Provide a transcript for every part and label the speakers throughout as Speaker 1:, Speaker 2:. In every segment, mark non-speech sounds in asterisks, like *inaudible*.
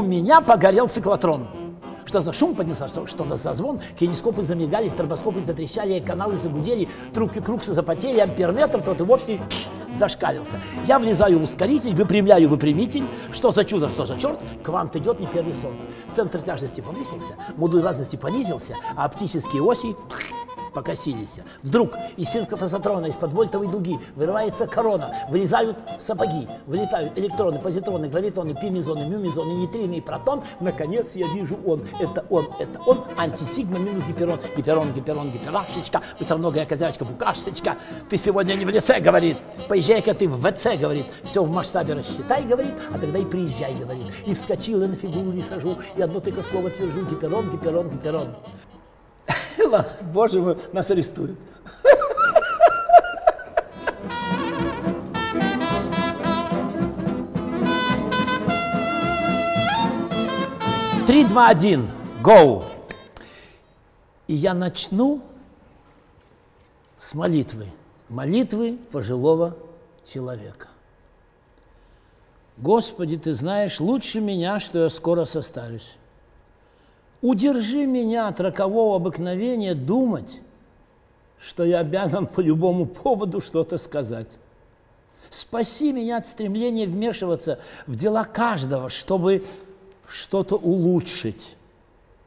Speaker 1: У меня погорел циклотрон. Что за шум поднялся, что, что за звон? Кинескопы замигали, стробоскопы затрещали, каналы загудели, трубки крукса запотели, амперметр тот и вовсе зашкалился. Я влезаю в ускоритель, выпрямляю выпрямитель. Что за чудо, что за черт? Квант идет не первый сон. Центр тяжести повысился, модуль разности понизился, а оптические оси покосились. Вдруг из синкофазотрона, из-под вольтовой дуги вырывается корона, вылезают сапоги, вылетают электроны, позитроны, гравитоны, пимизоны, мюмизоны, нейтрины и протон. Наконец я вижу он. Это он, это он. Антисигма минус гиперон. Гиперон, гиперон, гиперашечка. Быстроногая козявочка, букашечка. Ты сегодня не в лице, говорит. Поезжай-ка ты в ВЦ, говорит. Все в масштабе рассчитай, говорит, а тогда и приезжай, говорит. И вскочил, и на фигуру не сажу, и одно только слово твержу. Гиперон, гиперон, гиперон. *laughs* Ладно, боже мой, нас арестуют. Три, два, один, go. И я начну с молитвы. Молитвы пожилого человека. Господи, Ты знаешь лучше меня, что я скоро состарюсь. Удержи меня от рокового обыкновения думать, что я обязан по любому поводу что-то сказать. Спаси меня от стремления вмешиваться в дела каждого, чтобы что-то улучшить.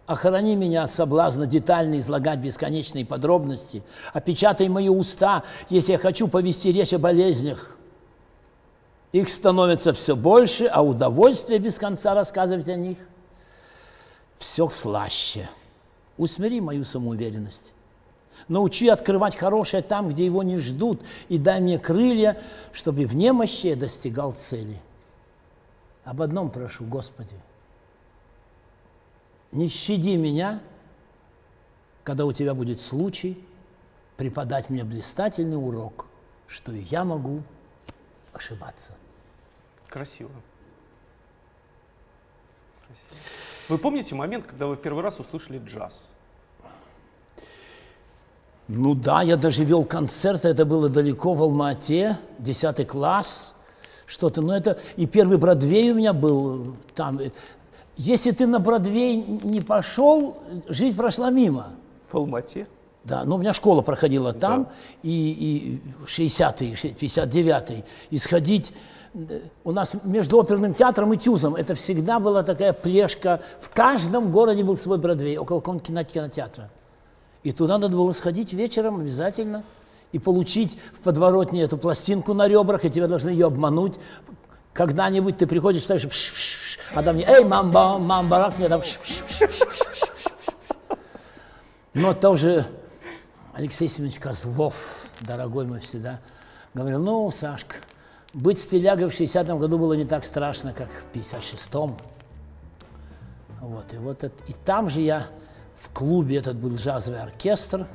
Speaker 1: Охрани меня от соблазна детально излагать бесконечные подробности. Опечатай мои уста, если я хочу повести речь о болезнях. Их становится все больше, а удовольствие без конца рассказывать о них – все слаще. Усмири мою самоуверенность. Научи открывать хорошее там, где его не ждут, и дай мне крылья, чтобы в немощи я достигал цели. Об одном прошу, Господи. Не щади меня, когда у Тебя будет случай преподать мне блистательный урок, что и я могу ошибаться.
Speaker 2: Красиво. Красиво. Вы помните момент, когда вы в первый раз услышали джаз?
Speaker 1: Ну да, я даже вел концерт, это было далеко в Алма-Ате, 10 класс, что-то. Но это и первый Бродвей у меня был там. Если ты на Бродвей не пошел, жизнь прошла мимо.
Speaker 2: В Алмате?
Speaker 1: Да, ну у меня школа проходила там, да. и, и 60-й, 59-й, исходить у нас между оперным театром и Тюзом это всегда была такая плешка. В каждом городе был свой Бродвей, около кинотеатра. И туда надо было сходить вечером обязательно и получить в подворотне эту пластинку на ребрах, и тебя должны ее обмануть. Когда-нибудь ты приходишь, ставишь, пш -пш -пш, а там мне, эй, мамба, мамба, рак, мне там, Но тоже Алексей Семенович Козлов, дорогой мой всегда, говорил, ну, Сашка, быть стилягой в 60-м году было не так страшно, как в 56-м. Вот, и, вот это, и там же я в клубе, этот был джазовый оркестр,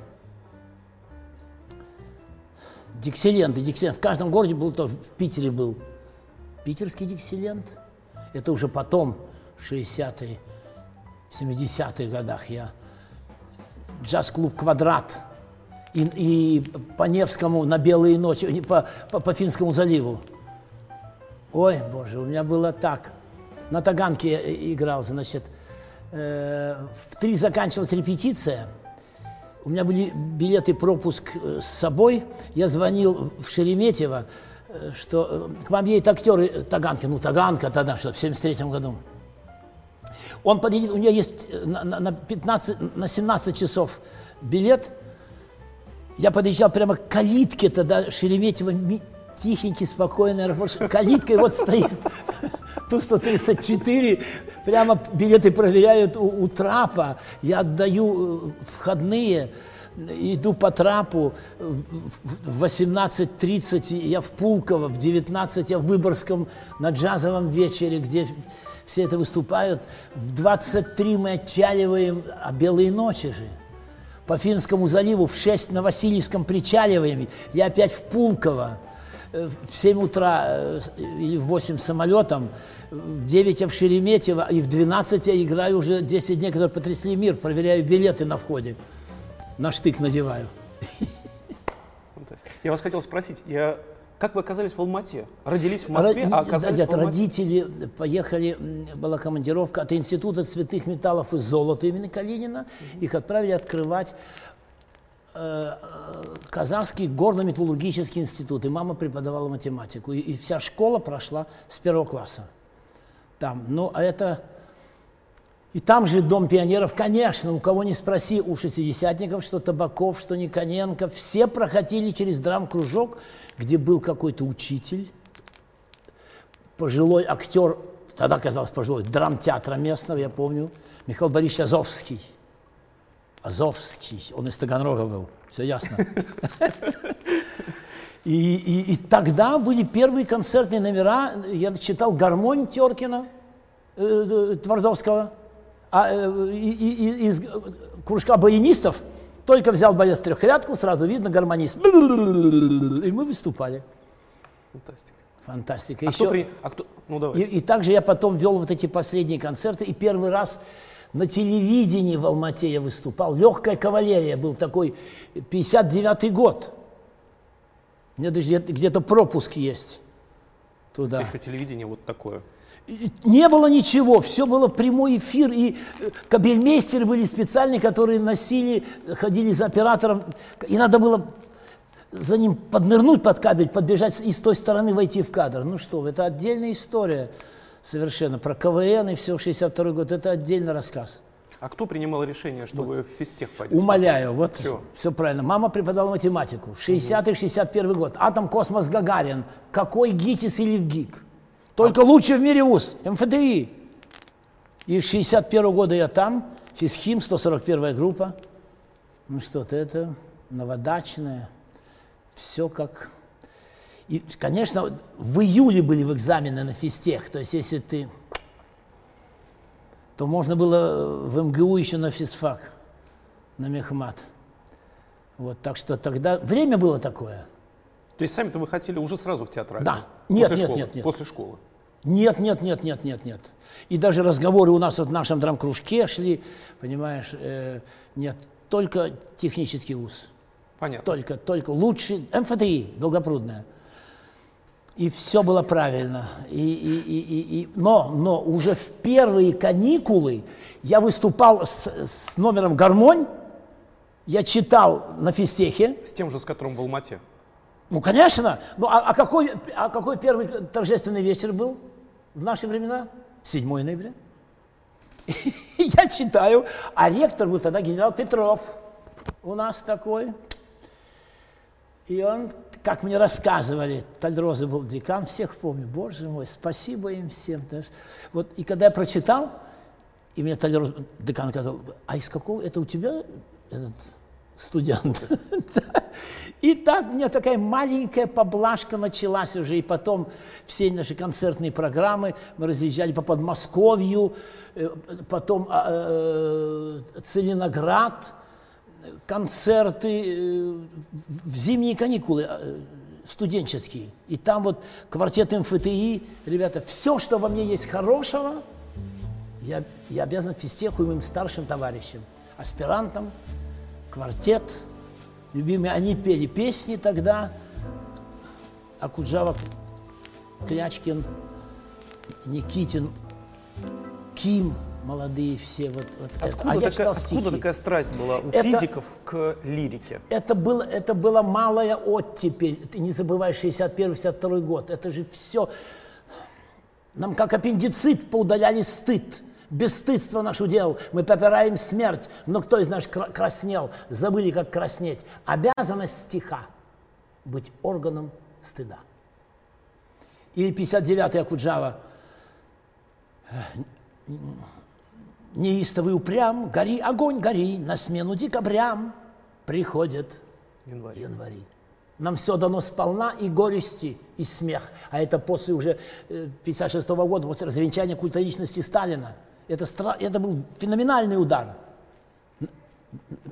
Speaker 1: Диксиленты, Диксилент. В каждом городе был, то в Питере был питерский Диксилент. Это уже потом, в 60-е, 70-х годах я джаз-клуб «Квадрат» и, и по Невскому на белые ночи, по, по, по Финскому заливу. Ой, боже, у меня было так. На Таганке играл, значит, э, в три заканчивалась репетиция. У меня были билеты, пропуск э, с собой. Я звонил в Шереметьево, э, что э, к вам едет актеры Таганки. Ну, Таганка тогда, что в 73 году. Он подъедет, у него есть на, на, 15, на 17 часов билет – я подъезжал прямо к калитке тогда Шереметьево, тихенький, спокойный аэропорт. Калитка вот стоит Ту-134, прямо билеты проверяют у, у трапа. Я отдаю э, входные, иду по трапу, в 18.30 я в Пулково, в 19 я в Выборгском на джазовом вечере, где все это выступают. В 23 мы отчаливаем, а белые ночи же – по Финскому заливу, в 6 на Васильевском причаливаем, я опять в Пулково, в 7 утра э, или в 8 самолетом, в 9 я в Шереметьево, и в 12 я играю уже 10 дней, которые потрясли мир, проверяю билеты на входе, на штык надеваю.
Speaker 2: Я вас хотел спросить, я Как вы оказались в Алмате? Родились в Москве, а оказались
Speaker 1: Нет,
Speaker 2: в Алмате?
Speaker 1: родители поехали, была командировка от Института цветных металлов и золота имени Калинина. Их отправили открывать э, э, Казахский горно-металлургический институт. И мама преподавала математику. И, и вся школа прошла с первого класса. Там. Ну, а это... И там же Дом пионеров, конечно, у кого не спроси, у шестидесятников, что Табаков, что Никоненко, все проходили через драм-кружок, где был какой-то учитель, пожилой актер, тогда казалось пожилой, драмтеатра местного, я помню, Михаил Борисович Азовский. Азовский, он из Таганрога был, все ясно. И, и, и тогда были первые концертные номера, я читал «Гармонь» Теркина, э, э, Твардовского, а э, и- и- из кружка баянистов только взял боец трехрядку, сразу видно гармонист. И мы выступали.
Speaker 2: Фантастика.
Speaker 1: Фантастика.
Speaker 2: А
Speaker 1: Еще-
Speaker 2: кто при... А кто... Ну,
Speaker 1: и, и также я потом вел вот эти последние концерты, и первый раз на телевидении в Алмате я выступал. Легкая кавалерия был такой, 59-й год. У меня даже где- где-то пропуск есть туда.
Speaker 2: Еще телевидение вот такое.
Speaker 1: Не было ничего, все было прямой эфир, и э, кабельмейстеры были специальные, которые носили, ходили за оператором, и надо было за ним поднырнуть под кабель, подбежать и с той стороны войти в кадр. Ну что, это отдельная история совершенно. Про КВН и все, 62 год, это отдельный рассказ.
Speaker 2: А кто принимал решение, что вы в физтех пойдете?
Speaker 1: Умоляю, вот
Speaker 2: Всё.
Speaker 1: все правильно. Мама преподавала математику. 60-61 год. Атом, космос, Гагарин. Какой ГИТИС или ВГИК? Только лучший в мире вуз. МФТИ. И с 61 года я там. Физхим, 141 группа. Ну что-то это новодачное. Все как... И, конечно, в июле были в экзамены на физтех. То есть, если ты то можно было в МГУ еще на физфак, на мехмат. Вот, так что тогда время было такое.
Speaker 2: То есть сами-то вы хотели уже сразу в театральный?
Speaker 1: Да. Нет,
Speaker 2: После
Speaker 1: нет,
Speaker 2: школы?
Speaker 1: нет, нет.
Speaker 2: После школы.
Speaker 1: Нет, нет, нет, нет, нет, нет. И даже разговоры у нас вот в нашем драм-кружке шли, понимаешь, э, нет, только технический вуз.
Speaker 2: Понятно.
Speaker 1: Только, только лучший, МФТИ, Долгопрудная. И все было правильно. И, и, и, и, и- но, но уже в первые каникулы я выступал с, с номером «Гармонь», я читал на физтехе,
Speaker 2: С тем же, с которым в Алмате.
Speaker 1: ну, конечно. Ну, а, а какой, а какой первый торжественный вечер был в наши времена? 7 ноября. *laughs* Я читаю, а ректор был тогда генерал Петров. У нас такой. И он, как мне рассказывали, Тальдроза был декан, всех помню, боже мой, спасибо им всем. Вот, и когда я прочитал, и мне Тальдроз, декан сказал, а из какого, это у тебя этот студент? *laughs* И так у меня такая маленькая поблажка началась уже, и потом все наши концертные программы, мы разъезжали по Подмосковью, э, потом а, э, Целиноград, концерты э, в зимние каникулы э, студенческие. И там вот квартет МФТИ, ребята, все, что во мне есть хорошего, я, я обязан физтеху и моим старшим товарищам, аспирантам, квартет, любимые. Они пели песни тогда, Акуджава, Клячкин, Никитин, Ким, молодые все. Вот, вот это.
Speaker 2: Откуда,
Speaker 1: А я
Speaker 2: такая, откуда
Speaker 1: стихи.
Speaker 2: такая страсть была у
Speaker 1: Это-
Speaker 2: физиков к лирике?
Speaker 1: Это было, это была малая оттепель. Ты не забывай 61-62 год. Это же все. Нам как аппендицит поудаляли стыд. Бесстыдство наш удел. Мы попираем смерть. Но кто из нас кра- краснел? Забыли, как краснеть. Обязанность стиха быть органом стыда. Или 59-й Акуджава. Неистовый упрям, гори, огонь, гори, на смену декабрям приходит
Speaker 2: Январь.
Speaker 1: январи. Нам все дано сполна и горести, и смех. А это после уже 1956 года, после развенчания культа личности Сталина. Это, стра- это был феноменальный удар.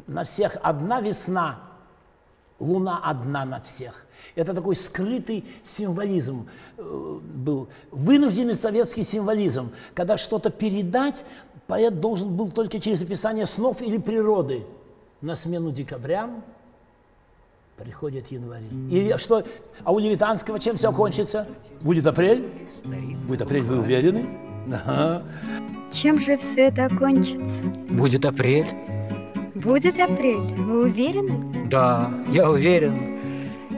Speaker 1: На всех одна весна, луна одна на всех. Это такой скрытый символизм э, был, вынужденный советский символизм, когда что-то передать, поэт должен был только через описание снов или природы. На смену декабрям Приходит январь. И что? А у Левитанского чем все кончится? Будет апрель? Будет апрель, вы уверены? Ага.
Speaker 3: Чем же все это окончится?
Speaker 4: Будет апрель.
Speaker 3: Будет апрель, вы уверены?
Speaker 4: Да, я уверен.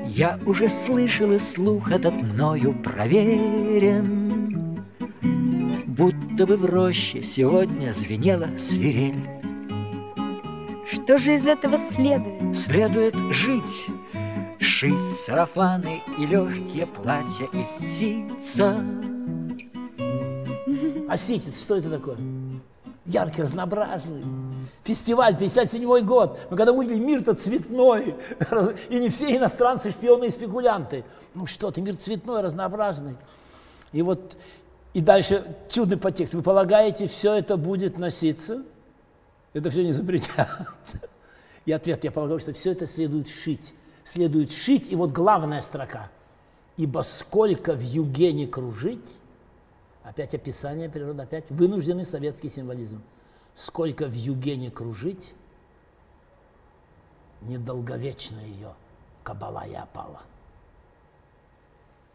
Speaker 4: Я уже слышал, и слух этот мною проверен. Будто бы в роще сегодня звенела свирель.
Speaker 3: Что же из этого следует?
Speaker 4: Следует жить, шить сарафаны и легкие платья из ситца.
Speaker 1: А ситец, что это такое? Яркий, разнообразный. Фестиваль, 57 год. Мы когда увидели, мир-то цветной. *laughs* И не все иностранцы шпионы и спекулянты. Ну что ты, мир цветной, разнообразный. И вот, и дальше чудный подтекст. Вы полагаете, все это будет носиться? Это все не запретят. И ответ, я полагаю, что все это следует шить. Следует шить, и вот главная строка. Ибо сколько в юге не кружить, опять описание природы, опять вынужденный советский символизм. Сколько в юге не кружить, недолговечна ее кабала и опала.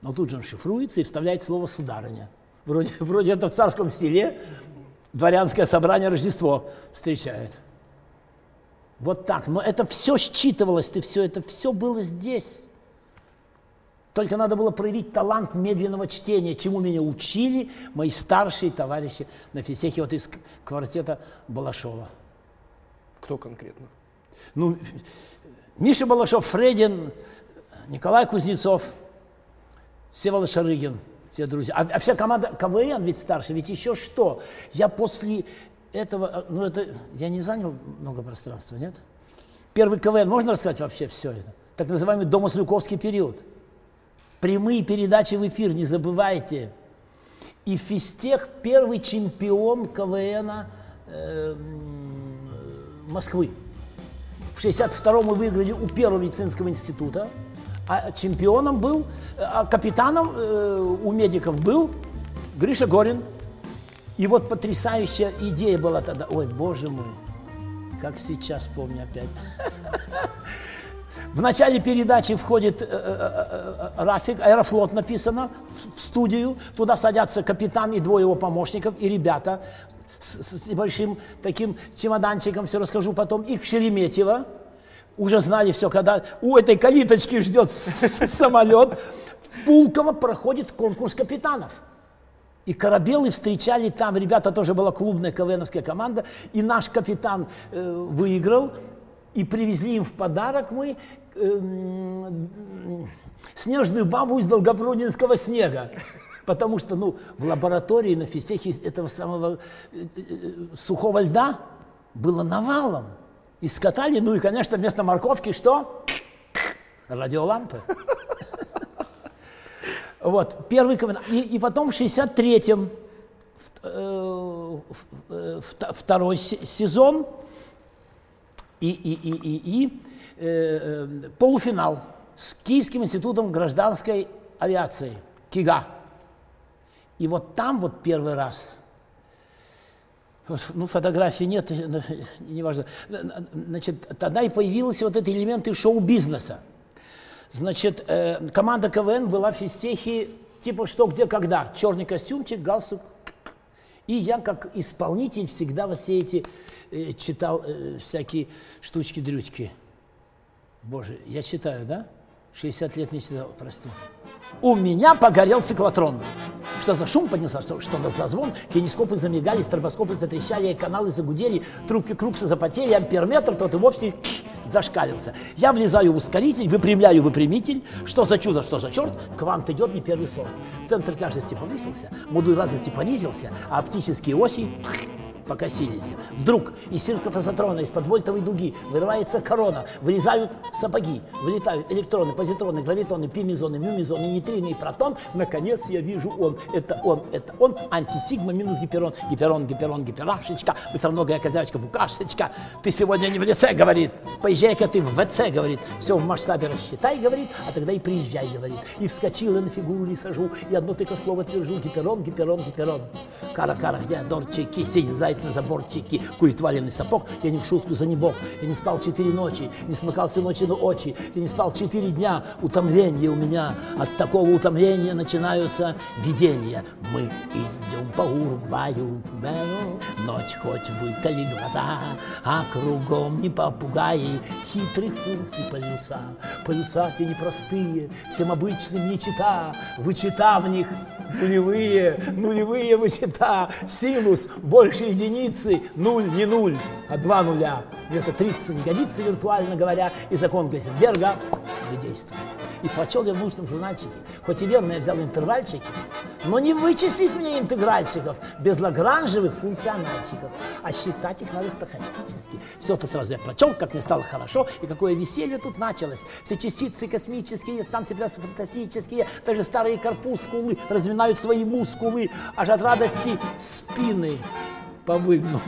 Speaker 1: Но тут же он шифруется и вставляет слово «сударыня». Вроде, *laughs* вроде это в царском стиле дворянское собрание Рождество встречает. Вот так. Но это все считывалось, ты все, это все было здесь. Только надо было проявить талант медленного чтения, чему меня учили мои старшие товарищи на физтехе, вот из квартета Балашова.
Speaker 2: Кто конкретно?
Speaker 1: Ну, Миша Балашов, Фредин, Николай Кузнецов, Всеволод Шарыгин, все друзья. А, а вся команда КВН ведь старше, ведь еще что? Я после этого, ну это, я не занял много пространства, нет? Первый КВН, можно рассказать вообще все это? Так называемый домослюковский период – Прямые передачи в эфир, не забывайте. И физтех первый чемпион КВН э, Москвы. В 62-м мы выиграли у Первого медицинского института, а чемпионом был, а капитаном э, у медиков был Гриша Горин. И вот потрясающая идея была тогда. Ой, боже мой, как сейчас помню опять. В начале передачи входит э, э, э, э, Рафик, Аэрофлот написано, в, в студию. Туда садятся капитан и двое его помощников, и ребята с, с небольшим таким чемоданчиком, все расскажу потом. Их в Шереметьево. Уже знали все, когда у этой калиточки ждет самолет. В Пулково проходит конкурс капитанов. И корабелы встречали там, ребята тоже была клубная КВНовская команда, и наш капитан э, выиграл, и привезли им в подарок мы э, снежную бабу из Долгопрудинского снега. Потому что ну, в лаборатории на физтехе этого самого э, э, сухого льда было навалом. И скатали, ну и, конечно, вместо морковки что? Радиолампы. Вот, первый комментарий. И, потом в 63-м э, э, второй сезон и, и, и, и, и э, э, полуфинал с Киевским институтом гражданской авиации, КИГА. И вот там вот первый раз, ну, фотографии нет, *laughs* неважно, значит, тогда и появились вот эти элементы шоу-бизнеса. Значит, э, команда КВН была в физтехе типа что, где, когда. Черный костюмчик, галстук. И я как исполнитель всегда во все эти э, читал э, всякие штучки-дрючки. Боже, я читаю, да? 60 лет не читал, прости. У меня погорел циклотрон. Что за шум поднялся, что, что за звон? Кинескопы замигали, стробоскопы затрещали, каналы загудели, трубки крукса запотели, амперметр тот и вовсе зашкалился. Я влезаю в ускоритель, выпрямляю выпрямитель. Что за чудо, что за черт? Квант идет не первый сорт. Центр тяжести повысился, модуль разности понизился, а оптические оси покосились. Вдруг из синхрофазотрона, из-под вольтовой дуги вырывается корона, вылезают сапоги, вылетают электроны, позитроны, гравитоны, пимизоны, мюмизоны, нейтрино и протон. Наконец я вижу он, это он, это он, антисигма минус гиперон, гиперон, гиперон, гиперашечка, быстроногая козявочка, букашечка. Ты сегодня не в лице, говорит, поезжай-ка ты в ВЦ, говорит, все в масштабе рассчитай, говорит, а тогда и приезжай, говорит. И вскочила на фигуру не сажу, и одно только слово твержу, гиперон, гиперон, гипперон. Кара-кара, где дорчики, сидит зайцы, надевает на заборчики, курит валеный сапог. Я не в шутку за небок. Я не спал четыре ночи, не смыкал все ночи на очи. Я не спал четыре дня. Утомление у меня. От такого утомления начинаются видения. Мы идем по Уругваю, ночь хоть выколи глаза, а кругом не попугаи, хитрых функций полюса. Полюса те непростые, всем обычным не чита, вычита в них нулевые, нулевые вычета, синус больше единицы, нуль не нуль, а два нуля. Это 30 не годится, виртуально говоря, и закон Гейзенберга не действует. И прочел я в научном журнальчике, хоть и верно я взял интервальчики, но не вычислить мне интегральчиков без лагранжевых функциональчиков, а считать их надо стохастически. Все это сразу я прочел, как мне стало хорошо, и какое веселье тут началось. Все частицы космические, танцы плясы фантастические, даже старые корпускулы разминают свои мускулы, аж от радости спины повыгнуть.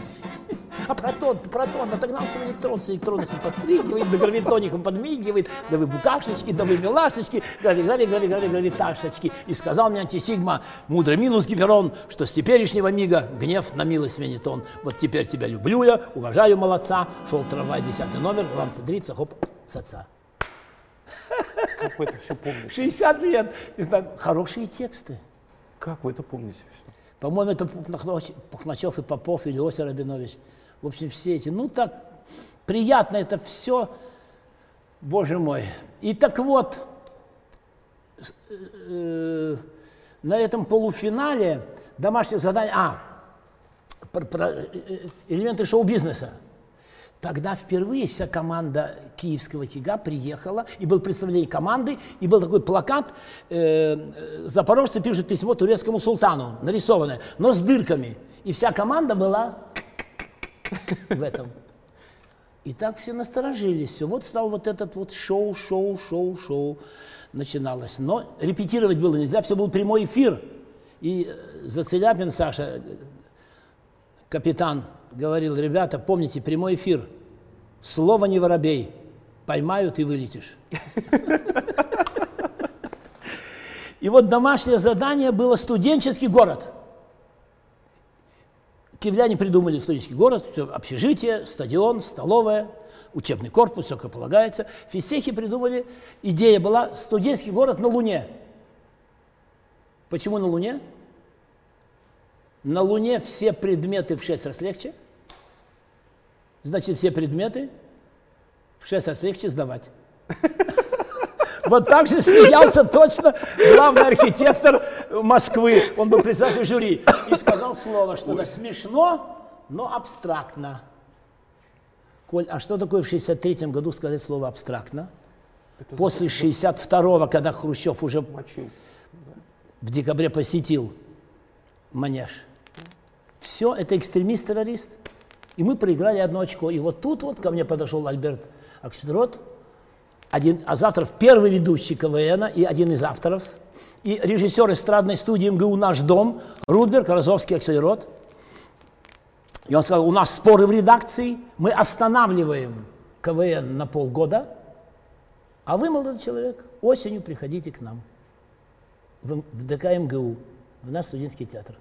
Speaker 1: А протон, протон отогнался в электрон, с электронных он подпрыгивает, до гравитоник он подмигивает, да вы букашечки, да вы милашечки, грави, грави, грави, грави, гравиташечки. И сказал мне антисигма, мудрый минус гиперон, что с теперешнего мига гнев на милость сменит он. Вот теперь тебя люблю я, уважаю молодца, шел трамвай, десятый номер, лампа дрится, хоп, цаца.
Speaker 2: Как вы это все помните?
Speaker 1: 60 лет. Хорошие тексты.
Speaker 2: Как вы это помните все?
Speaker 1: По-моему, это Пухначев и Попов или Осир Рабинович. В общем, все эти. Ну, так приятно это все, боже мой. И так вот, э, на этом полуфинале домашнее задание, а, про- про, э, элементы шоу-бизнеса. Тогда впервые вся команда киевского КИГа приехала, и был представление команды, и был такой плакат, э, э, запорожцы пишут письмо турецкому султану, нарисованное, но с дырками. И вся команда была в этом. И так все насторожились. Все. Вот стал вот этот вот шоу, шоу, шоу, шоу начиналось. Но репетировать было нельзя, все был прямой эфир. И э, Зацеляпин Саша, э, капитан, говорил, ребята, помните, прямой эфир. Слово не воробей. Поймают и вылетишь. И вот домашнее задание было студенческий город. Киевляне придумали студенческий город, всё, общежитие, стадион, столовая, учебный корпус, все как полагается. Физтехи придумали, идея была студенческий город на Луне. Почему на Луне? На Луне все предметы в шесть раз легче. Значит, все предметы в шесть раз легче сдавать. *laughs* Вот так же смеялся точно главный архитектор Москвы. Он был председатель жюри. И сказал слово, что это смешно, но абстрактно. Коль, а что такое в 63 году сказать слово абстрактно? После 62-го, когда Хрущев уже
Speaker 2: Мочил.
Speaker 1: в декабре посетил Манеж. Все, это экстремист-террорист. И мы проиграли одно очко. И вот тут вот ко мне подошел Альберт Акшенрот, один, а завтра первый ведущий КВН и один из авторов, и режиссер эстрадной студии МГУ «Наш дом» Рудберг, Розовский, Акселерот. И он сказал, у нас споры в редакции, мы останавливаем КВН на полгода, а вы, молодой человек, осенью приходите к нам в, ДК МГУ, в наш студенческий театр.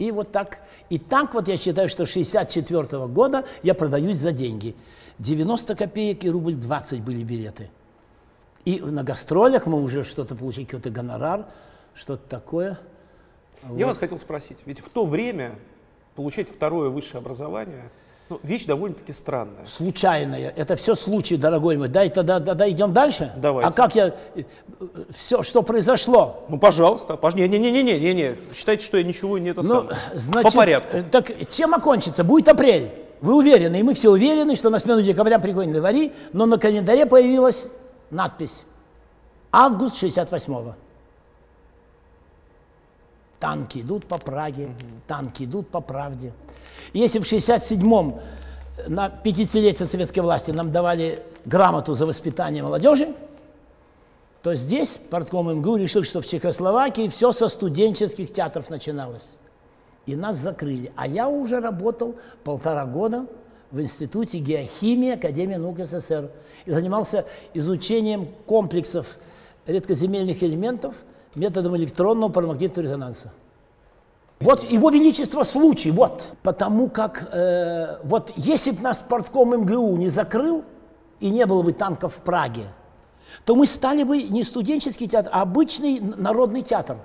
Speaker 1: И вот так, и так вот я считаю, что с 64 года я продаюсь за деньги. 90 копеек и рубль 20 были билеты. И на гастролях мы уже что-то получили, какой-то гонорар, что-то такое.
Speaker 2: Я вас хотел спросить, ведь в то время получать второе высшее образование, ну, вещь довольно-таки странная.
Speaker 1: Случайное. Это все случай, дорогой мой. Дай тогда, тогда идем дальше.
Speaker 2: Давайте.
Speaker 1: А как я... Все, что произошло,
Speaker 2: Ну, пожалуйста, пож... не, не, не, не, не, не, не, считайте, что я ничего не это
Speaker 1: Ну,
Speaker 2: самое.
Speaker 1: значит,
Speaker 2: По порядку.
Speaker 1: э, Так чем окончится? Будет апрель. Вы уверены, и мы все уверены, что на смену декабря приходит январи, но на календаре появилась надпись «Август 68-го». Танки идут по Праге, танки идут по правде. Если в 67-м на 50-летие советской власти нам давали грамоту за воспитание молодежи, то здесь портком МГУ решил, что в Чехословакии все со студенческих театров начиналось. И нас закрыли. А я уже работал полтора года в Институте геохимии Академии наук СССР и занимался изучением комплексов редкоземельных элементов методом электронного парамагнитного резонанса. Вот его величество случай, вот, потому как, э, вот если бы нас портком МГУ не закрыл и не было бы танков в Праге, то мы стали бы не студенческий театр, а обычный народный театр.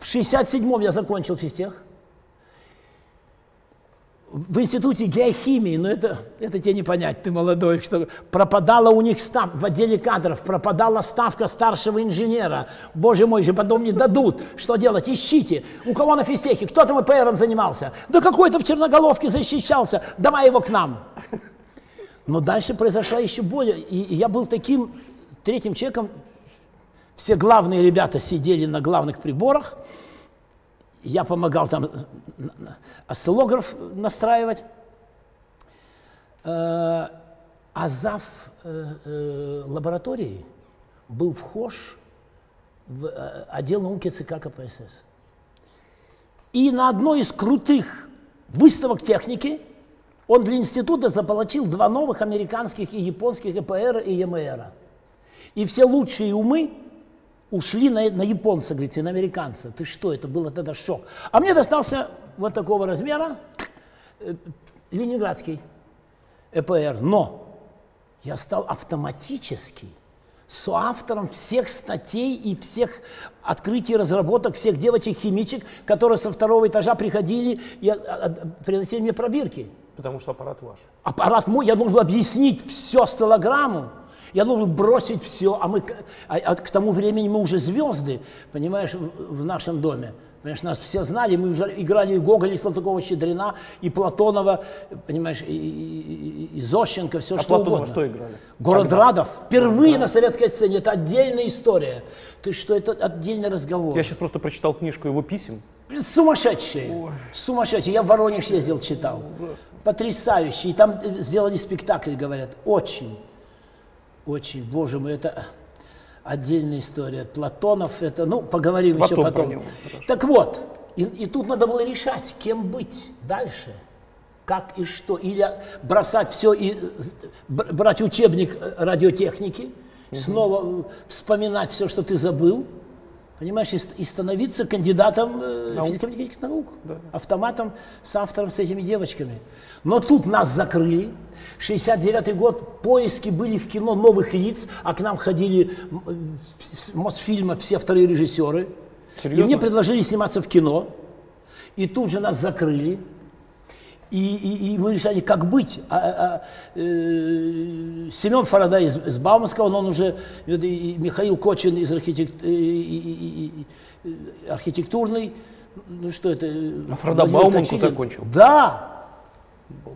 Speaker 1: В 67-м я закончил физтех. В институте геохимии, но это, это тебе не понять, ты молодой, что пропадала у них ставка, в отделе кадров пропадала ставка старшего инженера. Боже мой, же потом не дадут. Что делать? Ищите. У кого на физтехе? Кто там ИПРом занимался? Да какой-то в Черноголовке защищался. Давай его к нам. Но дальше произошла еще более. И я был таким третьим человеком. Все главные ребята сидели на главных приборах. Я помогал там осциллограф настраивать. А зав лаборатории был вхож в отдел науки ЦК КПСС. И на одной из крутых выставок техники он для института заполучил два новых американских и японских ЭПР и ЕМР. И все лучшие умы ушли на, на японца, говорите, на американца. Ты что, это было тогда шок. А мне достался вот такого размера э, ленинградский ЭПР. Но я стал автоматически соавтором всех статей и всех открытий, разработок, всех девочек-химичек, которые со второго этажа приходили и а, а, приносили мне пробирки.
Speaker 2: Потому что аппарат ваш.
Speaker 1: Аппарат мой, я должен был объяснить все стилограмму. Я должен бросить все, а мы а, а к тому времени мы уже звезды, понимаешь, в, в нашем доме. Понимаешь, нас все знали, мы уже играли и Гоголя, и Салтыкова-Щедрина, и Платонова, понимаешь, и, и, и Зощенко, все
Speaker 2: а
Speaker 1: что
Speaker 2: Платонова
Speaker 1: угодно.
Speaker 2: что играли?
Speaker 1: Город
Speaker 2: Когда?
Speaker 1: Радов. Впервые на советской сцене. Это отдельная история. Ты что, это отдельный разговор.
Speaker 2: Я сейчас просто прочитал книжку его писем.
Speaker 1: Сумасшедшие. Сумасшедшие. Я в Воронеж ездил, читал. Потрясающие. И там э, сделали спектакль, говорят. Очень. Очень. Боже мой, это отдельная история. Платонов, это, ну, поговорим
Speaker 2: Потом
Speaker 1: еще потом.
Speaker 2: него, хорошо.
Speaker 1: Так вот, и, и тут надо было решать, кем быть дальше. Как и что. Или бросать все и брать учебник э, радиотехники, снова э, вспоминать все, что ты забыл, понимаешь, и, и становиться кандидатом э, физико-математических наук, автоматом с автором, с этими девочками. Но тут нас закрыли. 69 год, поиски были в кино новых лиц, а к нам ходили с Мосфильма все вторые режиссеры. И
Speaker 2: Серьезно?
Speaker 1: мне предложили сниматься в кино. И тут же нас закрыли. И, и, и мы решали, как быть. А, а, э, Семен Фарадай из, из Бауманского, он, он уже, и- Михаил Кочин из архитект- и- и- и- и- и- архитектурный, ну что это?
Speaker 2: А
Speaker 1: Владимир
Speaker 2: Бауманку закончил?
Speaker 1: Да.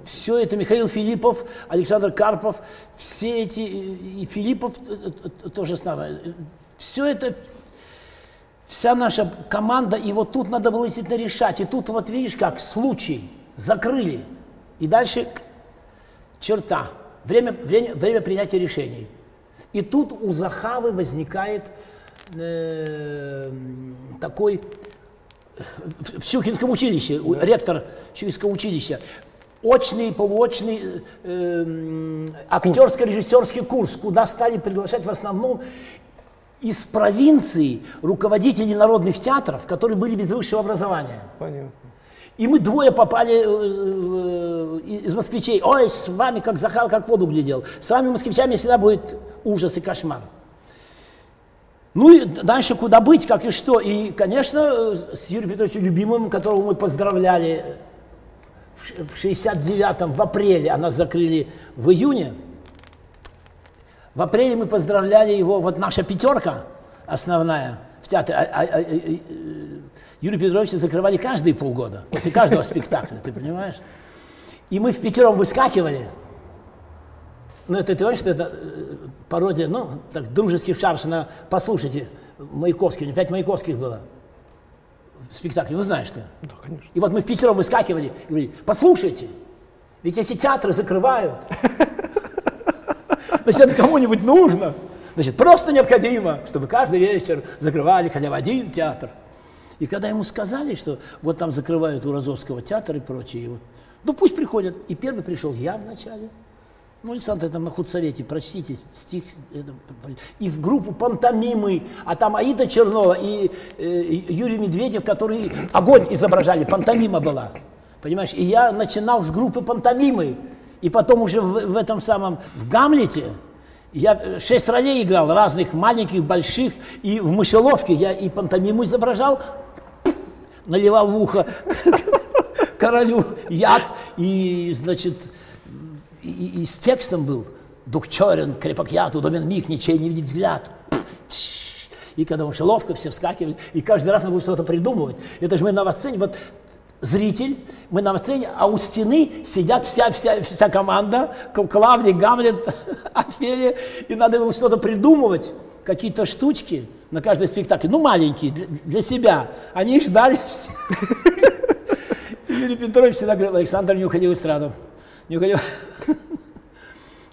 Speaker 1: Все это Михаил Филиппов, Александр Карпов, все эти, и Филиппов э, э, тоже с нами. Все это вся наша команда, и вот тут надо было действительно решать. И тут вот видишь как, случай, закрыли. И дальше черта, время, время, время принятия решений. И тут у Захавы возникает э, такой в Щукинском училище, у- ректор Щукинского училища, очный, полуочный э, актерско-режиссерский курс, куда стали приглашать в основном из провинции руководителей народных театров, которые были без высшего образования.
Speaker 2: Понятно.
Speaker 1: И мы двое попали э, э, из москвичей. Ой, с вами как Захар, как воду глядел. С вами, москвичами, всегда будет ужас и кошмар. Ну и дальше куда быть, как и что. И, конечно, э, с Юрием Петровичем Любимым, которого мы поздравляли в ш- в 69-м, в апреле, а нас закрыли в июне. В апреле мы поздравляли его, вот наша пятерка основная театре. А- а- а- э, Юрия Петровича закрывали каждые полгода, после каждого спектакля, ты понимаешь? И мы в пятером выскакивали. Ну, это ты понимаешь, что это э, пародия, ну, так, дружеский шарш на «Послушайте, Маяковский», у него пять Маяковских было в спектакле, ну, знаешь ты.
Speaker 2: Да, конечно.
Speaker 1: И вот мы в пятером выскакивали и говорили, послушайте, ведь если театры закрывают, *laughs* значит, это кому-нибудь нужно. Значит, просто необходимо, чтобы каждый вечер закрывали хотя бы один театр. И когда ему сказали, что вот там закрывают у Розовского театр и прочее, вот, ну пусть приходят. И первый пришел я вначале, Ну, Александр, это на худсовете, прочтите стих. это, и в группу пантомимы, а там Аида Чернова и э, Юрий Медведев, которые огонь изображали, пантомима была. Понимаешь, и я начинал с группы пантомимы, и потом уже в, в этом самом, в Гамлете, я шесть ролей играл, разных, маленьких, больших, и в мышеловке я и пантомиму изображал, наливал в ухо *laughs* королю яд, и, значит, и, и с текстом был «Дух черен, крепок яд, удобен миг, ничей не видит взгляд». И когда мышеловка, все вскакивали, и каждый раз надо было что-то придумывать. Это же мы на сцене, вот зритель, мы на сцене, а у стены сидят вся, вся, вся команда, Клавдий, Гамлет, *laughs* Офелия, и надо было что-то придумывать, какие-то штучки на каждый спектакль, ну, маленькие, для, для себя. Они их ждали *laughs* все. *laughs* Юрий Петрович всегда говорил, Александр не уходил в эстраду. Не уходил.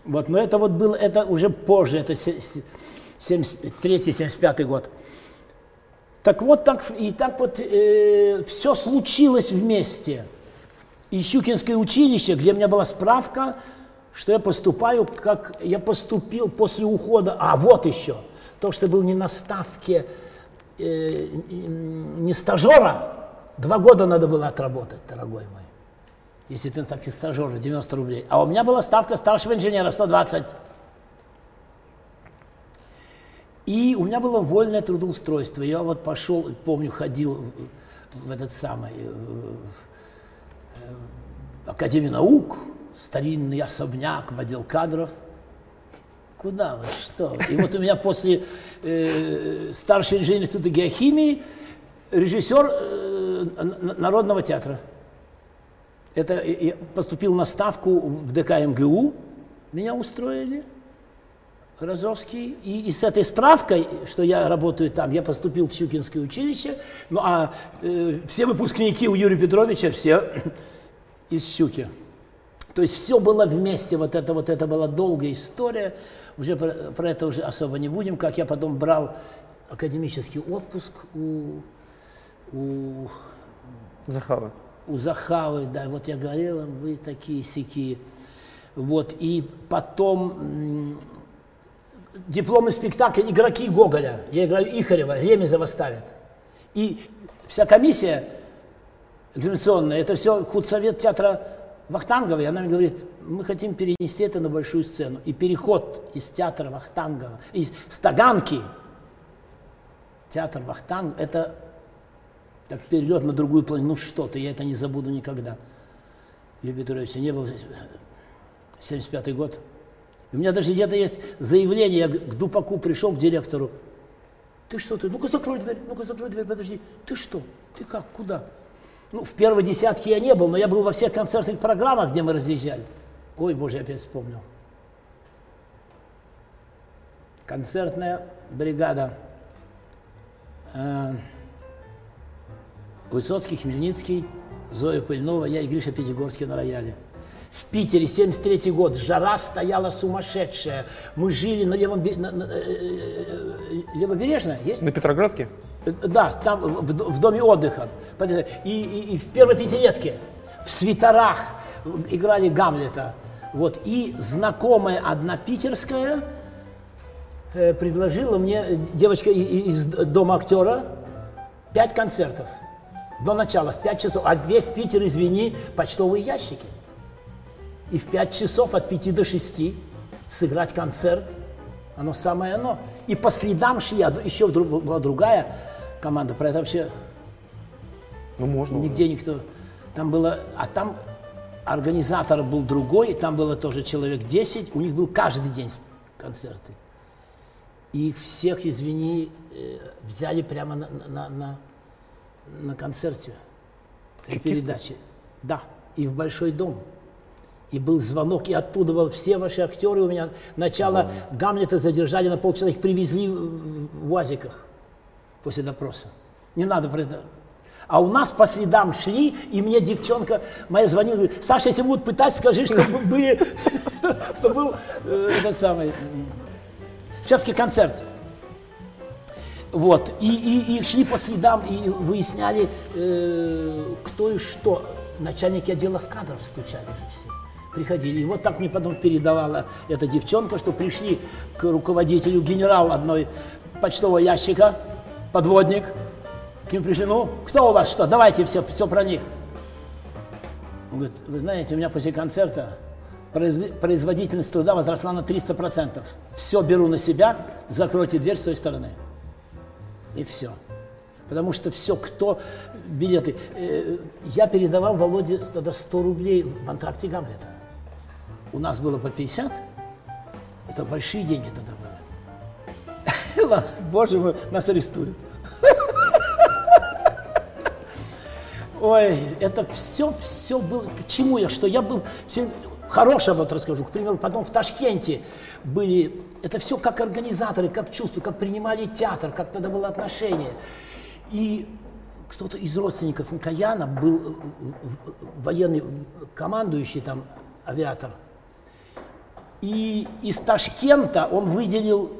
Speaker 1: Вот, но это вот было, это уже позже, это 73-75 год. Так вот, так, и так вот э, все случилось вместе. И Щукинское училище, где у меня была справка, что я поступаю, как я поступил после ухода. А, вот еще. То, что был не на ставке, э, не стажера, два года надо было отработать, дорогой мой. Если ты на ставке стажера, 90 рублей. А у меня была ставка старшего инженера, 120. И у меня было вольное трудоустройство. Я вот пошел, помню, ходил в этот самый э, в Академию наук, старинный особняк в отдел кадров. Куда вы, что? И вот у меня после э, старшей инженер института геохимии режиссер э, Народного театра. Это я поступил на ставку в ДК МГУ, меня устроили – Розовский. И, и с этой справкой, что я работаю там, я поступил в Щукинское училище. Ну а э, все выпускники у Юрия Петровича все *clears throat* из Щуки. То есть все было вместе, вот это вот это была долгая история. Уже про, про это уже особо не будем, как я потом брал академический отпуск у, у
Speaker 2: Захавы.
Speaker 1: У Захавы, да, вот я говорил вы такие сики. Вот, и потом дипломный спектакль «Игроки Гоголя». Я играю Ихарева, Ремезова ставят. И вся комиссия экзаменационная, это все худсовет театра Вахтангова, и она мне говорит, мы хотим перенести это на большую сцену. И переход из театра Вахтангова, из Стаганки, театр Вахтанг, это как перелет на другую планету. Ну что-то, я это не забуду никогда. Юрий Петрович, не было 75 год. У меня даже где-то есть заявление, я к Дупаку пришел, к директору. Ты что ты? Ну-ка закрой дверь, ну-ка закрой дверь, подожди. Ты что? Ты как? Куда? Ну, в первой десятке я не был, но я был во всех концертных программах, где мы разъезжали. Ой, боже, я опять вспомнил. Концертная бригада. Э, Высоцкий, Хмельницкий, Зоя Пыльнова, я и Гриша Пятигорский на рояле. В Питере, 73 год, жара стояла сумасшедшая. Мы жили на левом на, на, э, э, есть?
Speaker 2: На Петроградке?
Speaker 1: Э, да, там в, в доме отдыха. И, и, и в первой пятилетке в свитерах играли Гамлета. Вот. И знакомая одна питерская предложила мне, девочка из дома актера, пять концертов до начала, в пять часов. А весь Питер, извини, почтовые ящики и в 5 часов от 5 до 6 сыграть концерт. Оно самое оно. И по следам шли, а еще была другая команда, про это вообще
Speaker 2: ну, можно
Speaker 1: нигде уже. никто. Там было, а там организатор был другой, там было тоже человек 10, у них был каждый день концерты. И их всех, извини, э, взяли прямо на, на, на, на концерте, передаче. Да, и в Большой дом. И был звонок, и оттуда был все ваши актеры у меня. Начало mm Гамлета задержали на полчаса, их привезли в УАЗиках после допроса. Не надо про это. А у нас по следам шли, и мне девчонка моя звонила, говорит, Саша, если будут пытать, скажи, что *laughs* были, *laughs* что был э, этот самый шефский концерт. Вот, и, и, и шли по следам, и выясняли, э, кто и что. Начальники отделов кадров стучали же все. Приходили. И вот так мне потом передавала эта девчонка, что пришли к руководителю генерал одной почтового ящика, подводник. К ним пришли, ну, кто у вас что, давайте все, все про них. Он говорит, вы знаете, у меня после концерта производительность труда возросла на 300%. Все беру на себя, закройте дверь с той стороны. И все. Потому что все, кто билеты... Э, я передавал Володе тогда 100 рублей в антракте Гамлета. У нас было по 50. Это большие деньги тогда были. *laughs* Боже мой, нас арестуют. *laughs* Ой, это все, все было. К чему я? Что я был... Все, хорошее вот расскажу. К примеру, потом в Ташкенте были... Это все как организаторы, как чувства, как принимали театр, как тогда было отношение. И кто-то из родственников Микояна был э, военный командующий там авиатор. И из Ташкента он выделил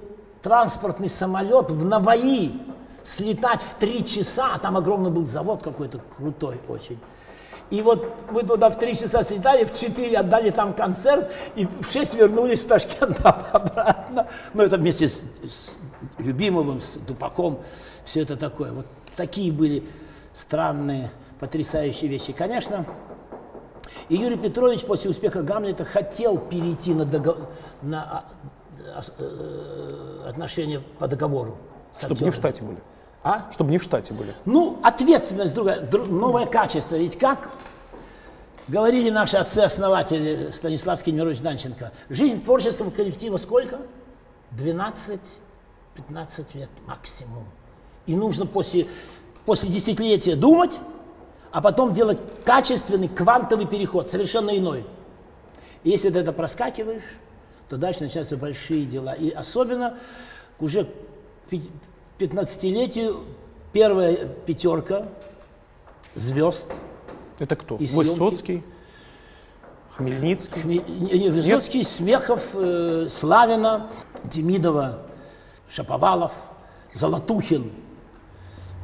Speaker 1: транспортный самолет в Наваи слетать в три часа, а там огромный был завод какой-то крутой очень. И вот мы туда в три часа слетали, в четыре отдали там концерт, и в шесть вернулись в Ташкент *laughs* обратно. Ну, это вместе с, с Любимовым, с Дупаком, все это такое. Вот такие были странные, потрясающие вещи. Конечно, и Юрий Петрович после успеха Гамлета хотел перейти на, договор, на а, а, э, отношения по договору.
Speaker 2: Чтобы не в штате были.
Speaker 1: А?
Speaker 2: Чтобы не в штате были.
Speaker 1: Ну, ответственность другая, друг, новое качество. Ведь как говорили наши отцы-основатели Станиславский Немирович Данченко, жизнь творческого коллектива сколько? 12-15 лет максимум. И нужно после, после десятилетия думать, а потом делать качественный квантовый переход, совершенно иной. И если ты это проскакиваешь, то дальше начинаются большие дела. И особенно уже к 15-летию первая пятерка звезд.
Speaker 2: Это кто? Высоцкий? Хмельницкий? Хме...
Speaker 1: Высоцкий, Нет? Смехов, э, Славина, Демидова, Шаповалов, Золотухин –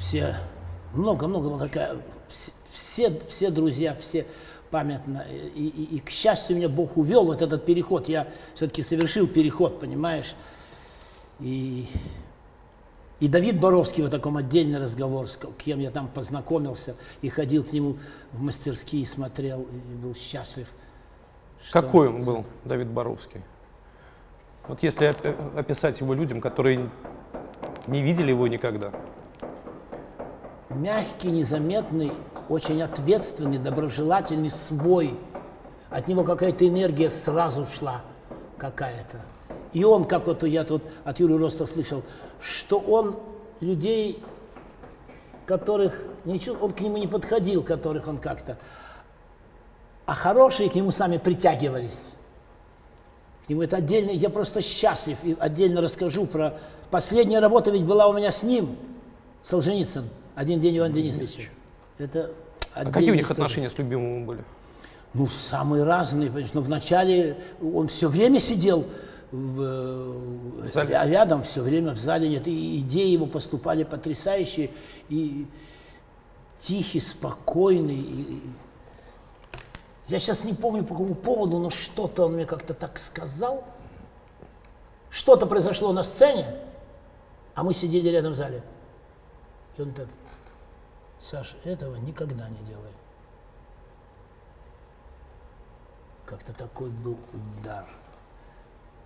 Speaker 1: все, много-много было такая, все, все друзья, все памятно. И, и, и, к счастью, меня Бог увел вот этот переход. Я все-таки совершил переход, понимаешь. И, и Давид Боровский, вот таком отдельный разговор, с кем я там познакомился, и ходил к нему в мастерские, смотрел, и был счастлив.
Speaker 2: Какой он был, Давид Боровский? Вот если описать его людям, которые не видели его никогда
Speaker 1: мягкий, незаметный, очень ответственный, доброжелательный, свой. От него какая-то энергия сразу шла какая-то. И он, как вот я тут от Юрия Роста слышал, что он людей, которых ничего, он к нему не подходил, которых он как-то, а хорошие к нему сами притягивались. К нему это отдельно, я просто счастлив и отдельно расскажу про последняя работа ведь была у меня с ним, Солженицын. Один день Иван Денисович. Это
Speaker 2: а какие у них отношения с любимым были?
Speaker 1: Ну, самые разные, конечно. Но вначале он все время сидел в, в зале. рядом, все время в зале нет. И идеи его поступали потрясающие. И тихий, спокойный. И... Я сейчас не помню по какому поводу, но что-то он мне как-то так сказал. Что-то произошло на сцене, а мы сидели рядом в зале. И он так, Саша, этого никогда не делай. Как-то такой был удар.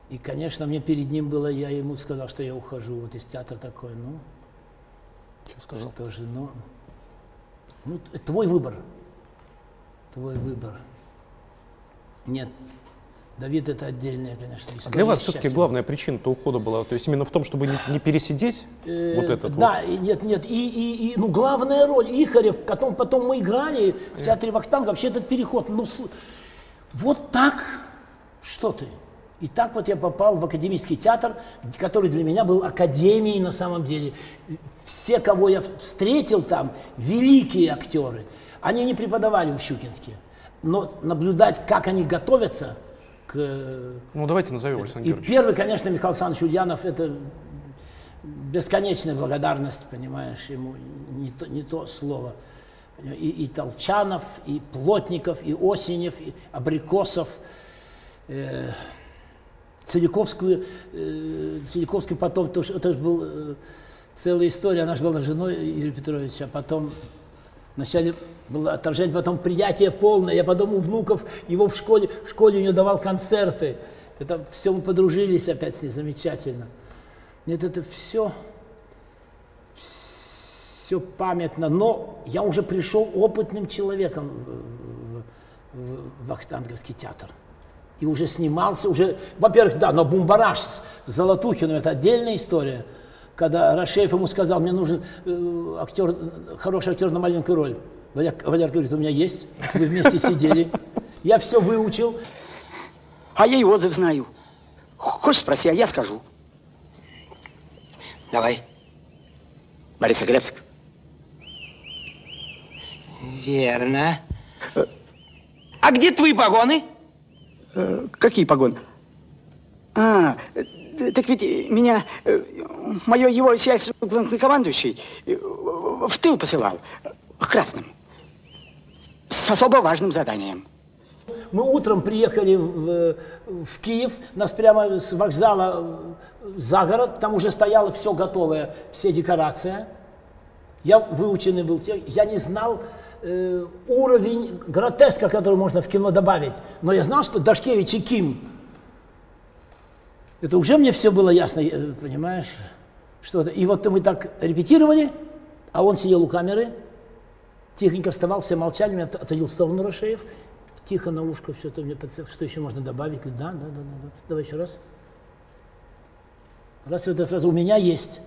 Speaker 1: И, конечно, мне перед ним было, я ему сказал, что я ухожу вот из театра такой, ну,
Speaker 2: что сказал?
Speaker 1: Что же, ну, ну, твой выбор, твой выбор. Нет, Давид это отдельная, конечно, история.
Speaker 2: А для вас все-таки главная причина-то ухода была, то есть именно в том, чтобы не, не пересидеть э, вот этот
Speaker 1: Да,
Speaker 2: вот.
Speaker 1: нет, нет, и, и, и, ну главная роль Ихарев, потом, потом мы играли в театре Вахтанг, вообще этот переход, ну вот так, что ты? И так вот я попал в академический театр, который для меня был академией на самом деле. Все, кого я встретил там, великие актеры, они не преподавали в Щукинске, но наблюдать, как они готовятся – к...
Speaker 2: Ну, давайте назовем, Александр
Speaker 1: И первый, конечно, Михаил Александрович Ульянов, это бесконечная благодарность, понимаешь, ему не то, не то слово. И, и Толчанов, и Плотников, и Осенев, и Абрикосов, э, Целиковскую, э, Целиковскую потом, то, это же был э, целая история, она же была женой Юрия Петровича, а потом вначале было отторжение, потом приятие полное, я потом у внуков его в школе, в школе у него давал концерты, это все мы подружились опять с ней замечательно. Нет, это все все памятно, но я уже пришел опытным человеком в, в, в Вахтанговский театр. И уже снимался, уже, во-первых, да, но Бумбараш с Золотухиным – это отдельная история. Когда Рашеев ему сказал, мне нужен э, актер, хороший актер на маленькую роль. Валер, Валер говорит, у меня есть, вы вместе сидели. Я все выучил.
Speaker 5: А я и отзыв знаю. Хочешь спроси, а я скажу. Давай. Борисоглебск. Верно. А где твои погоны? Э, какие погоны? А, так ведь меня, э, мое его сиятельство командующий в тыл посылал, к красным, с особо важным заданием.
Speaker 1: Мы утром приехали в, в Киев, нас прямо с вокзала за город, там уже стояло все готовое, все декорации. Я выученный был, я не знал, э, уровень гротеска, который можно в кино добавить. Но я знал, что Дашкевич и Ким. Это уже мне все было ясно, э, понимаешь? Что -то. И вот мы так репетировали, а он сидел у камеры, тихонько вставал, все молчали, меня отводил в сторону Рашеев, тихо на ушко все это мне подсел, что еще можно добавить? Да, да, да, да, да. Давай еще раз. Раз эта фраза у меня есть,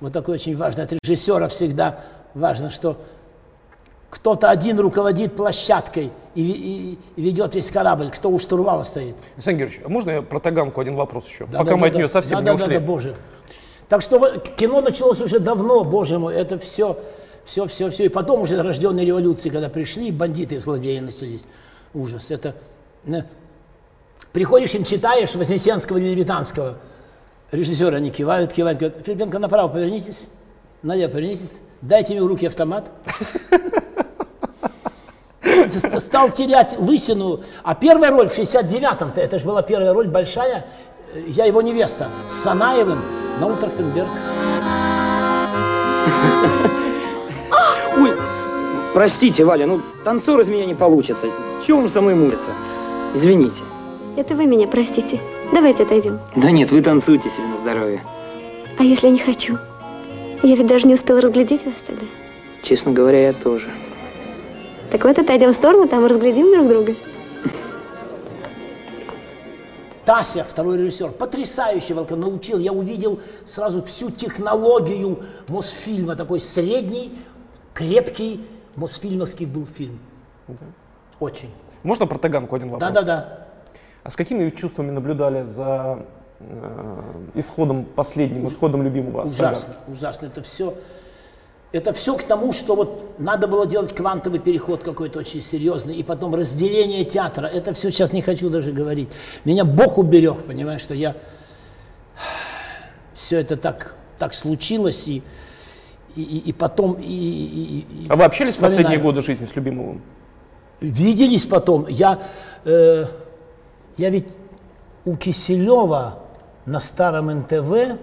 Speaker 1: вот такой очень важный, от режиссера всегда важно, что кто-то один руководит площадкой и, и, ведет весь корабль, кто у штурвала стоит.
Speaker 2: Александр Георгиевич, а можно я про Таганку один вопрос еще? Да, Пока да, мы да, от нее совсем
Speaker 1: да,
Speaker 2: не
Speaker 1: да,
Speaker 2: ушли.
Speaker 1: Да, да, боже. Так что кино началось уже давно, боже мой, это все, все, все, все. И потом уже рожденные революции, когда пришли, бандиты и злодеи начались. Ужас. Это приходишь им читаешь Вознесенского или Левитанского, режиссеры они кивают, кивают, говорят, Филипенко, направо повернитесь, налево повернитесь, дайте мне в руки автомат. *laughs* стал терять лысину. А первая роль в 69-м, это же была первая роль большая, я его невеста, с Санаевым, на Трахтенберг. *laughs*
Speaker 5: Ой, простите, Валя, ну танцор из меня не получится. Чего вам со мной муриться? Извините.
Speaker 6: Это вы меня простите. Давайте отойдем.
Speaker 5: Да нет, вы танцуйте себе на здоровье.
Speaker 6: А если не хочу? Я ведь даже не успела разглядеть вас тогда.
Speaker 5: Честно говоря, я тоже.
Speaker 6: Так вот, отойдем в сторону, там разглядим друг друга.
Speaker 1: Тася, второй режиссер, потрясающий Волков, научил. Я увидел сразу всю технологию Мосфильма. Такой средний, крепкий Мосфильмовский был фильм. Очень.
Speaker 2: Можно про Таганку один вопрос?
Speaker 1: Да, да, да.
Speaker 2: А с какими чувствами наблюдали за э, исходом последним, исходом любимого?
Speaker 1: Ужасно, ужасно. Это все это все к тому, что вот надо было делать квантовый переход какой-то очень серьезный, и потом разделение театра. Это все сейчас не хочу даже говорить. Меня Бог уберег, понимаешь, что я... Все это так, так случилось, и, и, и потом... И, и,
Speaker 2: а вы общались в последние годы жизни с любимым?
Speaker 1: Виделись потом. Я, э, я ведь у Киселева на старом НТВ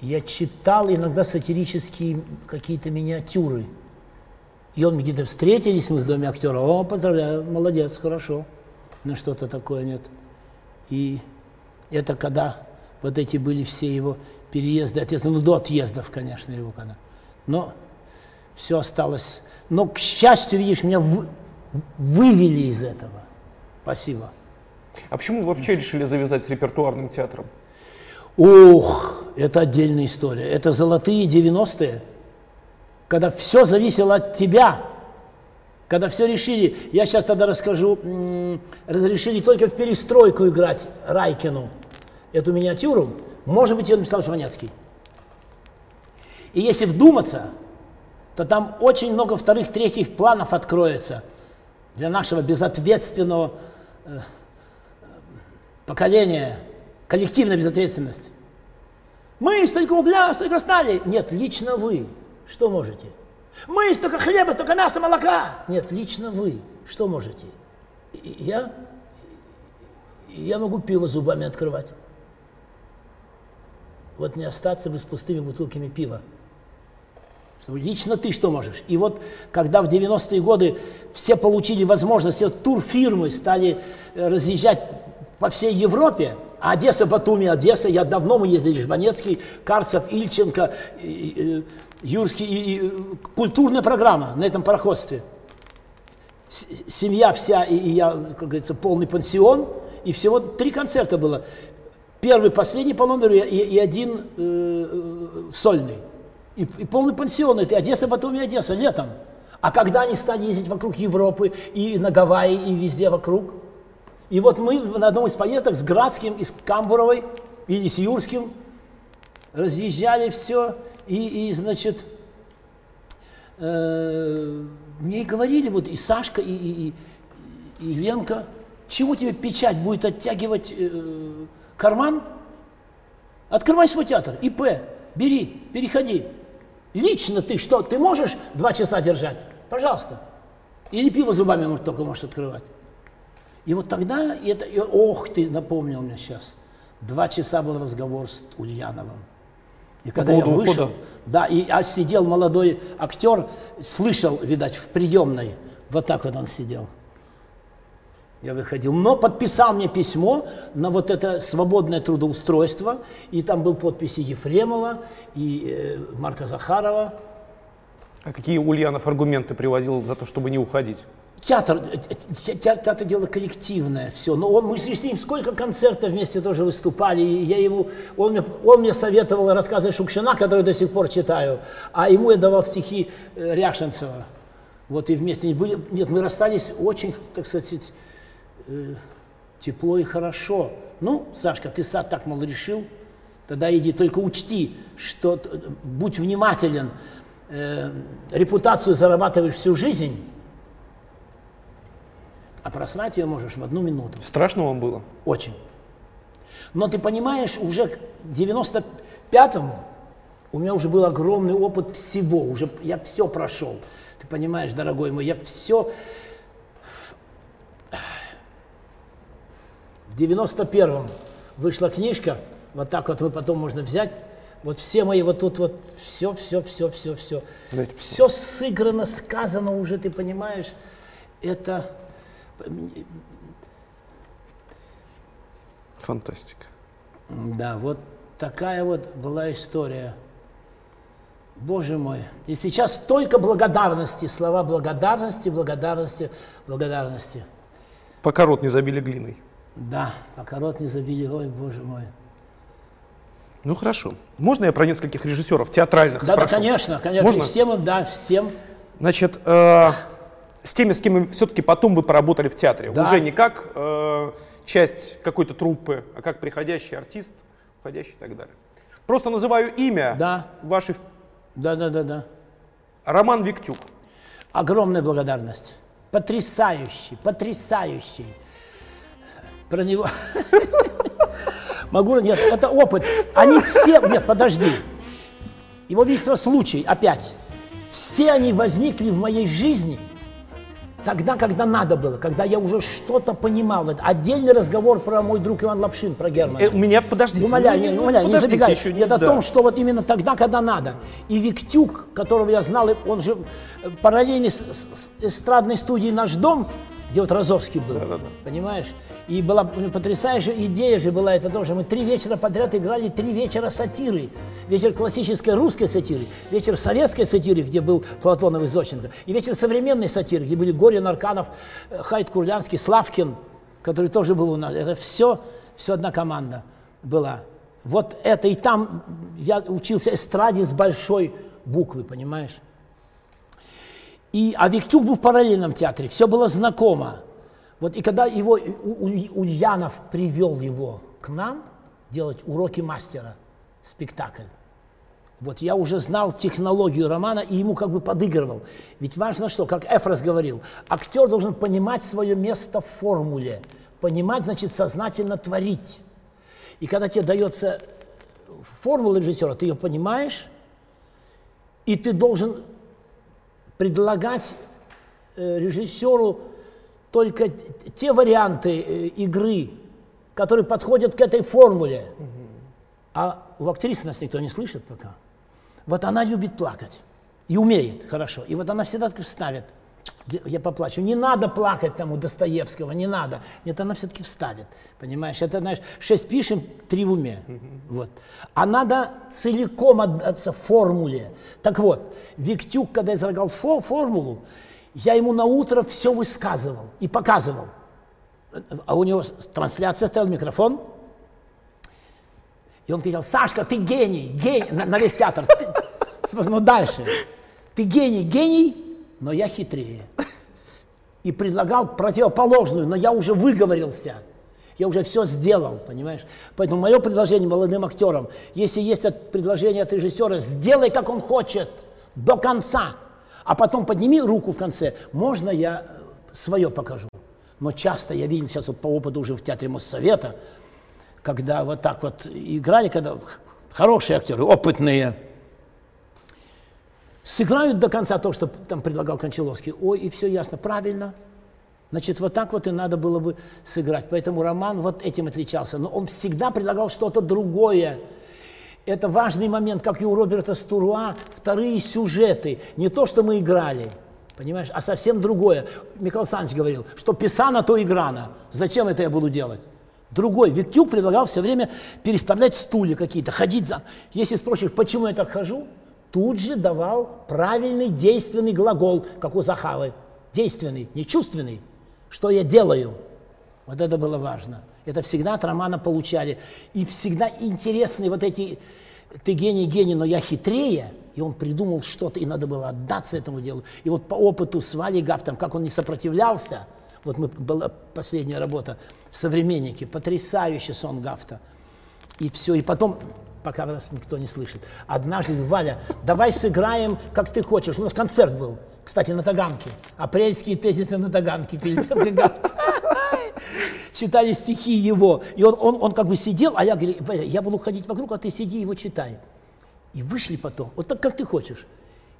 Speaker 1: я читал иногда сатирические какие-то миниатюры. И он где-то встретились, мы в доме актера. О, поздравляю, молодец, хорошо. Ну что-то такое нет. И это когда вот эти были все его переезды, отъезды, ну до отъездов, конечно, его когда. Но все осталось. Но, к счастью, видишь, меня вы, вывели из этого. Спасибо.
Speaker 2: А почему вы вообще решили завязать с репертуарным театром?
Speaker 1: Ух, это отдельная история. Это золотые 90-е, когда все зависело от тебя, когда все решили, я сейчас тогда расскажу, разрешили только в перестройку играть Райкину эту миниатюру, может быть, ее написал Жванецкий. И если вдуматься, то там очень много вторых, третьих планов откроется для нашего безответственного э, поколения – коллективная безответственность. Мы столько угля, столько стали. Нет, лично вы. Что можете? Мы столько хлеба, столько мяса, молока. Нет, лично вы что можете? Я, я могу пиво зубами открывать. Вот не остаться бы с пустыми бутылками пива. Лично ты что можешь? И вот когда в 90-е годы все получили возможность, вот турфирмы стали э, разъезжать по всей Европе, Одесса, Батуми, Одесса, я давно мы ездили, Жванецкий, Карцев, Ильченко, э, Юрский, и, и, э, культурная программа на этом пароходстве. С- Семья вся, и, и я, как говорится, полный пансион, и всего три концерта было. Первый, последний по номеру и, и один э, э, сольный. И, и полный пансион, это Одесса, Батуми, Одесса, летом. А когда они стали ездить вокруг Европы, и на Гавайи, и везде вокруг. И вот мы на одном из поездок с Градским, и с Камбуровой, или с Юрским разъезжали все, и, и значит, э, мне и говорили, вот и Сашка, и, и, и- Ленка, чего тебе печать будет оттягивать э, карман? Открывай свой театр, ИП, бери, переходи. Лично ты что, ты можешь два часа держать? Пожалуйста. Или пиво зубами только можешь открывать. И вот тогда, и это, и, ох, ты напомнил мне сейчас, два часа был разговор с Ульяновым. И когда я вышел,
Speaker 2: ухода?
Speaker 1: да, и а сидел молодой актер, слышал, видать, в приемной, вот так вот он сидел. Я выходил, но подписал мне письмо на вот это свободное трудоустройство, и там был подписи Ефремова и э, Марка Захарова.
Speaker 2: А какие Ульянов аргументы приводил за то, чтобы не уходить?
Speaker 1: Театр, э, э, те- те- театр дело коллективное, все. Но он, мы с ним сколько концертов вместе тоже выступали, и я ему, он мне, он мне советовал рассказы Шукшина, которые до сих пор читаю, а ему я давал стихи э, Ряшенцева. Вот и вместе не были. Нет, мы расстались очень, так сказать, э, тепло и хорошо. Ну, Сашка, ты сад так мало решил, тогда иди, только учти, что будь внимателен, репутацию зарабатываешь всю жизнь, а просрать ее можешь в одну минуту.
Speaker 2: Страшно вам было?
Speaker 1: Очень. Но ты понимаешь, уже к 95-му у меня уже был огромный опыт всего, уже я все прошел. Ты понимаешь, дорогой мой, я все... В 91-м вышла книжка, вот так вот мы потом можно взять, вот все мои вот тут вот, все, все, все, все, все.
Speaker 2: Дайте
Speaker 1: Все сыграно, сказано уже, ты понимаешь, это...
Speaker 2: Фантастика.
Speaker 1: Да, вот такая вот была история. Боже мой. И сейчас только благодарности, слова благодарности, благодарности, благодарности.
Speaker 2: Пока рот не забили глиной.
Speaker 1: Да, пока рот не забили, ой, боже мой.
Speaker 2: Ну хорошо. Можно я про нескольких режиссеров театральных
Speaker 1: Да, да,
Speaker 2: спрошу?
Speaker 1: конечно, конечно.
Speaker 2: Можно?
Speaker 1: И всем им, да, всем.
Speaker 2: Значит, э, с теми, с кем все-таки потом вы поработали в театре.
Speaker 1: Да.
Speaker 2: Уже не как э, часть какой-то труппы, а как приходящий артист, уходящий и так далее. Просто называю имя
Speaker 1: Да.
Speaker 2: вашей
Speaker 1: Да, да, да, да.
Speaker 2: Роман Виктюк.
Speaker 1: Огромная благодарность. Потрясающий, потрясающий. Про него... *laughs* Могу, нет, это опыт. Они все, нет, подожди. Его величество случай, опять. Все они возникли в моей жизни тогда, когда надо было, когда я уже что-то понимал. Это отдельный разговор про мой друг Иван Лапшин, про Германа.
Speaker 2: Э, у меня, подождите.
Speaker 1: Умоляю,
Speaker 2: ну,
Speaker 1: не,
Speaker 2: ну,
Speaker 1: умоляю, не забегай.
Speaker 2: еще, не-
Speaker 1: Это о
Speaker 2: да.
Speaker 1: том, что вот именно тогда, когда надо. И Виктюк, которого я знал, он же э, параллельно с- с эстрадной студией «Наш дом», где вот Розовский был,
Speaker 2: Да-да-да.
Speaker 1: понимаешь? И была потрясающая идея же была это тоже. Мы три вечера подряд играли три вечера сатиры. Вечер классической русской сатиры, вечер советской сатиры, где был Платонов и Зощенко, и вечер современной сатиры, где были Горин, Арканов, э, Хайт Курлянский, Славкин, который тоже был у нас. Это все, все одна команда была. Вот это и там я учился эстраде с большой буквы, понимаешь? И, а Виктюк был в параллельном театре, все было знакомо. Вот и когда его У- У- Ульянов привел его к нам делать уроки мастера, спектакль, вот я уже знал технологию романа и ему как бы подыгрывал. Ведь важно что, как Эфрос говорил, актер должен понимать свое место в формуле, понимать, значит, сознательно творить. И когда тебе дается формула режиссера, ты ее понимаешь, и ты должен предлагать э, режиссеру только те варианты э, игры, которые подходят к этой формуле. А у актрисы нас никто не слышит пока. Вот она любит плакать. И умеет хорошо. И вот она всегда так вставит. Я поплачу. Не надо плакать тому Достоевского, не надо. Нет, она все-таки вставит. Понимаешь? Это, знаешь, шесть пишем, три в уме. Вот. А надо целиком отдаться формуле. Так вот, Виктюк, когда излагал фо формулу, я ему на утро все высказывал и показывал. А у него трансляция стоял микрофон. И он кричал, Сашка, ты гений, гений, на, на весь театр. Ты, *laughs* ну дальше. Ты гений, гений, но я хитрее. И предлагал противоположную, но я уже выговорился. Я уже все сделал, понимаешь? Поэтому мое предложение молодым актерам, если есть предложение от режиссера, сделай, как он хочет, до конца. А потом подними руку в конце. Можно я свое покажу? Но часто я видел сейчас вот по опыту уже в театре Моссовета, когда вот так вот играли, когда хорошие актеры, опытные, сыграют до конца то, что там предлагал Кончаловский. Ой, и все ясно, правильно. Значит, вот так вот и надо было бы сыграть. Поэтому роман вот этим отличался. Но он всегда предлагал что-то другое. Это важный момент, как и у Роберта Стуруа, вторые сюжеты. Не то, что мы играли, понимаешь, а совсем другое. Михаил Александрович говорил, что писано, то играно. Зачем это я буду делать? Другой. Виктюк предлагал все время переставлять стулья какие-то, ходить за... Если спросишь, почему я так хожу, тут же давал правильный действенный глагол, как у Захавы. Действенный, не чувственный. Что я делаю? Вот это было важно. Это всегда от романа получали. И всегда интересные вот эти «ты гений, гений, но я хитрее», и он придумал что-то, и надо было отдаться этому делу. И вот по опыту с Валей Гафтом, как он не сопротивлялся, вот мы, была последняя работа в «Современнике», потрясающий сон Гафта. И все, и потом пока нас никто не слышит. Однажды, Валя, давай сыграем, как ты хочешь. У нас концерт был, кстати, на Таганке. Апрельские тезисы на Таганке. Читали стихи его. И он, он, он как бы сидел, а я говорю, Валя, я буду ходить вокруг, а ты сиди его читай. И вышли потом, вот так, как ты хочешь.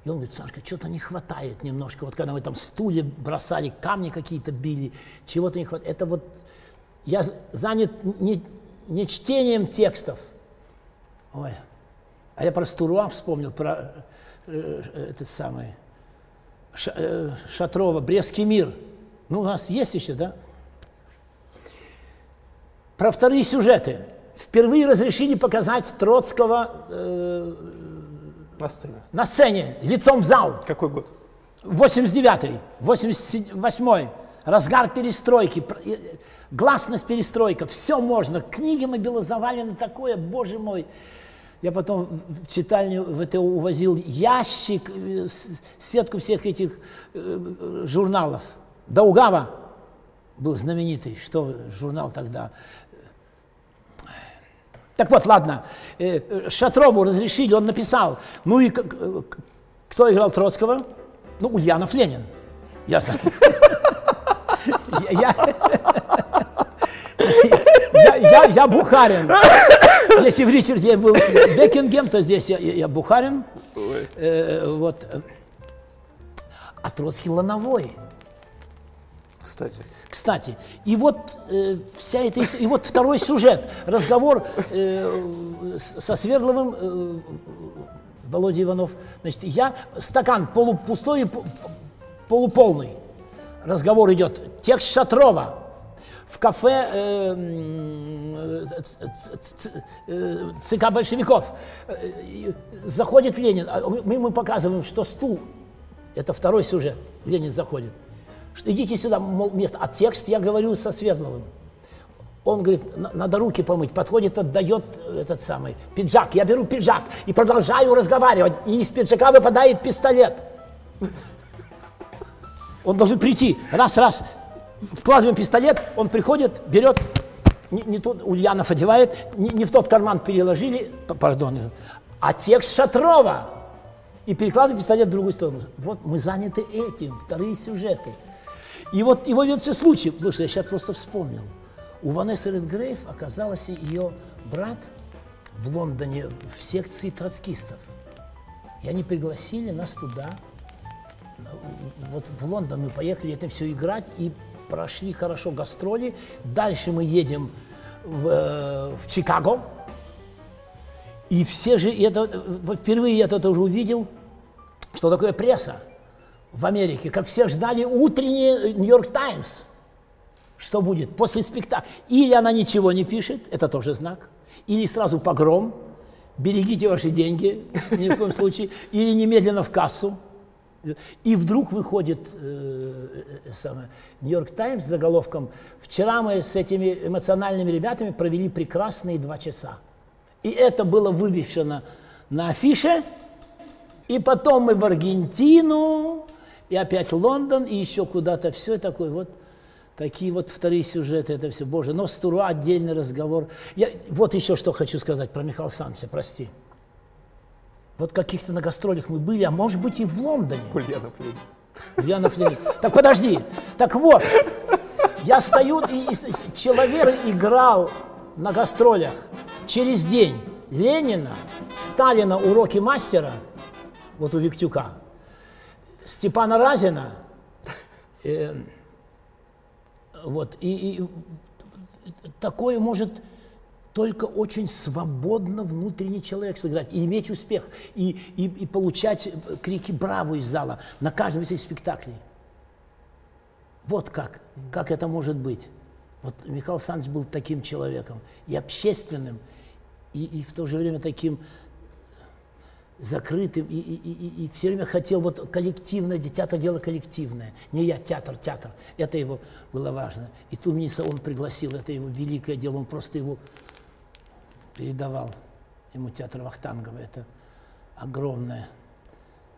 Speaker 1: И он говорит, Сашка, что-то не хватает немножко. Вот когда мы там стулья бросали, камни какие-то били, чего-то не хватает. Это вот я занят не, не чтением текстов, Ой, а я про Стуруа вспомнил, про э, э, этот самый Ш, э, Шатрова, Брестский мир. Ну, у нас есть еще, да? Про вторые сюжеты. Впервые разрешили показать Троцкого э,
Speaker 2: на сцене.
Speaker 1: На сцене, лицом в зал.
Speaker 2: Какой год?
Speaker 1: 89-й, 88-й. Разгар перестройки, э, гласность перестройка, все можно. Книги мобилизовали такое, боже мой. Я потом в читальню в это увозил ящик, э, сетку всех этих э, журналов. Даугава был знаменитый, что журнал тогда. Так вот, ладно, э, Шатрову разрешили, он написал. Ну и кто играл Троцкого? Ну, Ульянов Ленин. Ясно. Я, *laughs* *laughs* я, я, я Бухарин. *laughs* Если в Ричарде был Бекингем, то здесь я, я Бухарин. Э, вот. А Троцкий Лановой.
Speaker 2: Кстати.
Speaker 1: Кстати, и вот э, вся эта история, и вот второй сюжет, разговор э, со Свердловым, э, Володя Иванов, значит, я, стакан полупустой и полуполный, разговор идет, текст Шатрова, в кафе э, ЦК большевиков. Заходит Ленин, а мы ему показываем, что стул, это второй сюжет, Ленин заходит. Идите сюда, мол, место. А текст я говорю со Свердловым. Он говорит, надо руки помыть, подходит, отдает этот самый пиджак. Я беру пиджак и продолжаю разговаривать, и из пиджака выпадает пистолет. Он должен прийти, раз, раз, вкладываем пистолет, он приходит, берет, не, не тот, Ульянов одевает, не, не в тот карман переложили, пардон, а текст Шатрова. И перекладываем пистолет в другую сторону. Вот мы заняты этим, вторые сюжеты. И вот его ведется случай, потому что я сейчас просто вспомнил. У Ванессы Редгрейв оказался ее брат в Лондоне в секции троцкистов. И они пригласили нас туда, вот в Лондон мы поехали это все играть и прошли хорошо гастроли. Дальше мы едем в, э, в Чикаго. И все же, это, вот впервые я это уже увидел, что такое пресса в Америке, как все ждали утренний Нью-Йорк Таймс. Что будет после спектакля? Или она ничего не пишет, это тоже знак, или сразу погром, берегите ваши деньги, ни в коем случае, или немедленно в кассу. И вдруг выходит э, э, Нью-Йорк Таймс с заголовком «Вчера мы с этими эмоциональными ребятами провели прекрасные два часа». И это было вывешено на афише, и потом мы в Аргентину, и опять Лондон, и еще куда-то. Все такое вот, такие вот вторые сюжеты, это все. Боже, но с Туруа отдельный разговор. Я, вот еще что хочу сказать про Михаила Санча, прости. Вот каких-то на гастролях мы были, а может быть и в Лондоне.
Speaker 2: Ульянов Ленин.
Speaker 1: Ульянов Ленин. Так подожди. Так вот, я стою, и, и человек играл на гастролях через день Ленина, Сталина уроки мастера, вот у Виктюка, Степана Разина, э, вот, и, и такое может только очень свободно внутренний человек сыграть и иметь успех, и, и, и получать крики «Браво!» из зала на каждом из этих спектаклей. Вот как, как это может быть. Вот Михаил Александрович был таким человеком, и общественным, и, и в то же время таким закрытым, и, и, и, и все время хотел вот коллективное, театр дело коллективное, не я, театр, театр, это его было важно. И Тумниса он пригласил, это его великое дело, он просто его передавал ему театр Вахтангова. Это огромное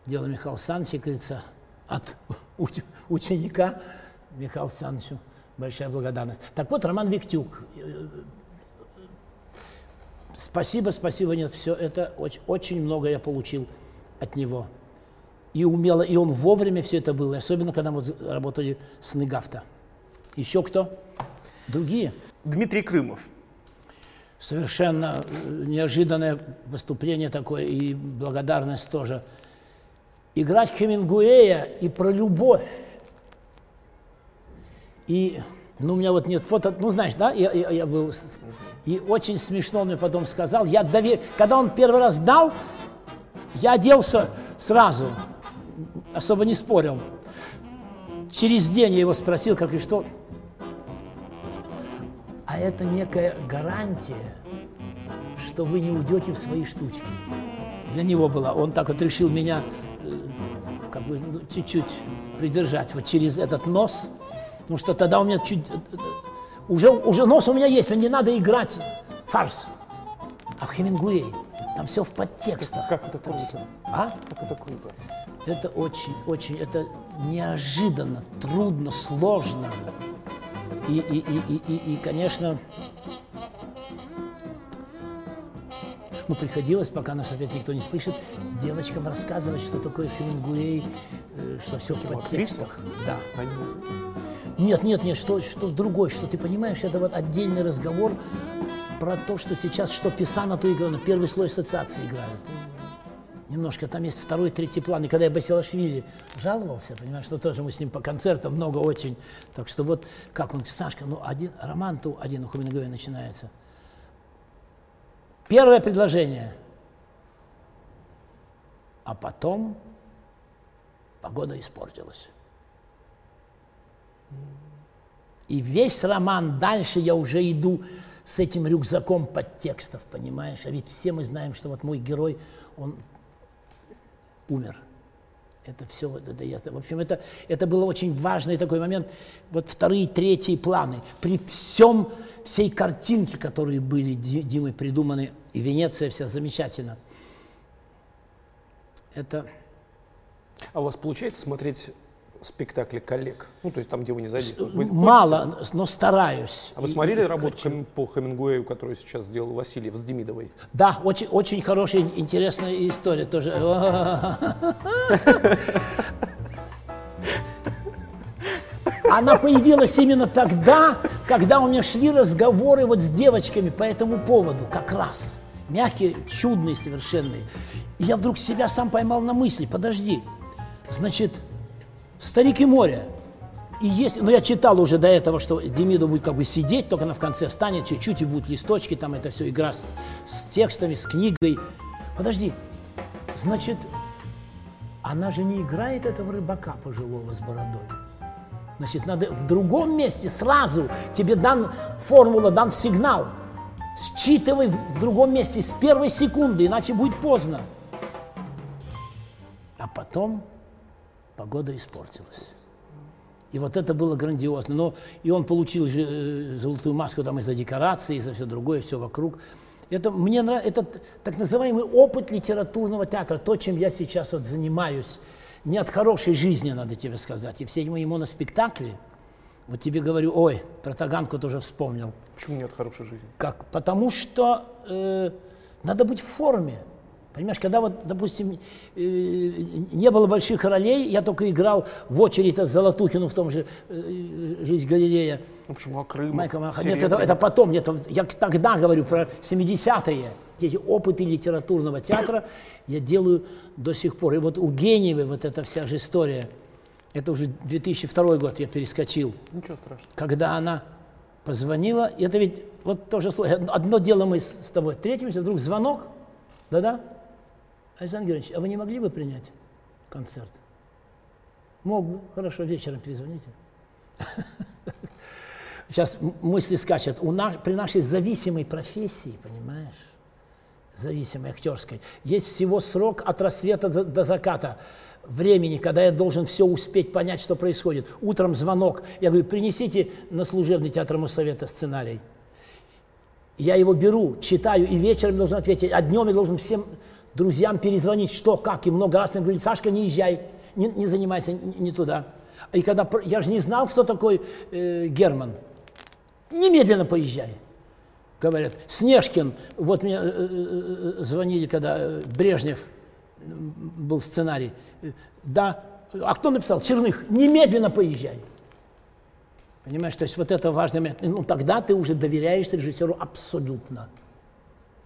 Speaker 1: дело Михаила Александровича, говорится, от ученика Михаила Александровичу большая благодарность. Так вот, Роман Виктюк. Спасибо, спасибо, нет, все это очень, очень много я получил от него. И умело, и он вовремя все это было, особенно когда мы работали с Ныгафта. Еще кто? Другие?
Speaker 2: Дмитрий Крымов
Speaker 1: совершенно э, неожиданное выступление такое и благодарность тоже. Играть Хемингуэя и про любовь. И, ну, у меня вот нет фото, ну, знаешь, да, я, я, я был, и очень смешно он мне потом сказал, я довер... когда он первый раз дал, я оделся сразу, особо не спорил. Через день я его спросил, как и что, а это некая гарантия, что вы не уйдете в свои штучки. Для него была. Он так вот решил меня э, как бы ну, чуть-чуть придержать вот через этот нос, потому что тогда у меня чуть... Э, э, уже, уже нос у меня есть, мне не надо играть фарс. А в Хемингуэй там все в подтекстах.
Speaker 2: Как это круто.
Speaker 1: Все. А?
Speaker 2: Как это круто.
Speaker 1: Это очень, очень, это неожиданно, трудно, сложно. И, и, и, и, и, и конечно, ну, приходилось, пока нас опять никто не слышит, девочкам рассказывать, что такое Хемингуэй, э, что все в подтекстах. Да. Нет, нет, нет, что, что другой, что ты понимаешь, это вот отдельный разговор про то, что сейчас, что Писано, то играно, первый слой ассоциации играют немножко, там есть второй, третий план. И когда я Басилашвили жаловался, понимаешь, что тоже мы с ним по концертам много очень. Так что вот как он, Сашка, ну один, роман-то один у Хумингуэя начинается. Первое предложение. А потом погода испортилась. И весь роман, дальше я уже иду с этим рюкзаком подтекстов, понимаешь? А ведь все мы знаем, что вот мой герой, он умер. Это все, это ясно. В общем, это, это был очень важный такой момент. Вот вторые, третьи планы. При всем, всей картинке, которые были Димой придуманы, и Венеция вся замечательно. Это...
Speaker 2: А у вас получается смотреть спектакли коллег? Ну, то есть там, где вы не задействованы?
Speaker 1: Мало, но стараюсь.
Speaker 2: А вы смотрели и, работу хочу. по Хемингуэю, которую сейчас сделал Васильев с Демидовой?
Speaker 1: Да, очень, очень хорошая, интересная история тоже. *laughs* Она появилась именно тогда, когда у меня шли разговоры вот с девочками по этому поводу, как раз. Мягкие, чудные совершенные. И я вдруг себя сам поймал на мысли, подожди, значит, Старики моря. И есть, но я читал уже до этого, что Демиду будет как бы сидеть, только она в конце встанет чуть-чуть, и будут листочки, там это все, игра с, с текстами, с книгой. Подожди, значит, она же не играет этого рыбака пожилого с бородой. Значит, надо в другом месте сразу тебе дан формула, дан сигнал. Считывай в другом месте с первой секунды, иначе будет поздно. А потом погода испортилась. И вот это было грандиозно. Но и он получил же э, золотую маску там из-за декорации, из-за все другое, все вокруг. Это мне нравится, это так называемый опыт литературного театра, то, чем я сейчас вот занимаюсь. Не от хорошей жизни, надо тебе сказать. И все мои моноспектакли, вот тебе говорю, ой, про Таганку тоже вспомнил.
Speaker 2: Почему нет хорошей жизни?
Speaker 1: Как? Потому что э, надо быть в форме. Понимаешь, когда вот, допустим, э, не было больших ролей, я только играл в очередь от Золотухину в том же э, «Жизнь Галилея».
Speaker 2: Ну почему? А Крым?
Speaker 1: Майкл Маха- Нет, это, это потом, нет, я тогда говорю про 70-е. Эти опыты литературного театра я делаю до сих пор. И вот у Гениевой вот эта вся же история, это уже 2002 год я перескочил,
Speaker 2: Ничего страшного.
Speaker 1: когда она позвонила, это ведь вот тоже. Одно дело мы с тобой встретимся, вдруг звонок, да-да, Александр Георгиевич, а вы не могли бы принять концерт? Мог бы, хорошо, вечером перезвоните. *laughs* Сейчас мысли скачут. У нас, при нашей зависимой профессии, понимаешь, зависимой актерской, есть всего срок от рассвета до, до заката времени, когда я должен все успеть понять, что происходит. Утром звонок, я говорю, принесите на служебный театр Моссовета сценарий. Я его беру, читаю, и вечером должен ответить, а днем я должен всем друзьям перезвонить, что, как. И много раз мне говорили, Сашка, не езжай, не, не занимайся, не, не туда. И когда, я же не знал, кто такой э, Герман. Немедленно поезжай. Говорят, Снежкин, вот мне э, э, э, звонили, когда э, Брежнев был сценарий. Э, Да, а кто написал? Черных, немедленно поезжай. Понимаешь, то есть вот это важный момент. Ну, тогда ты уже доверяешь режиссеру абсолютно.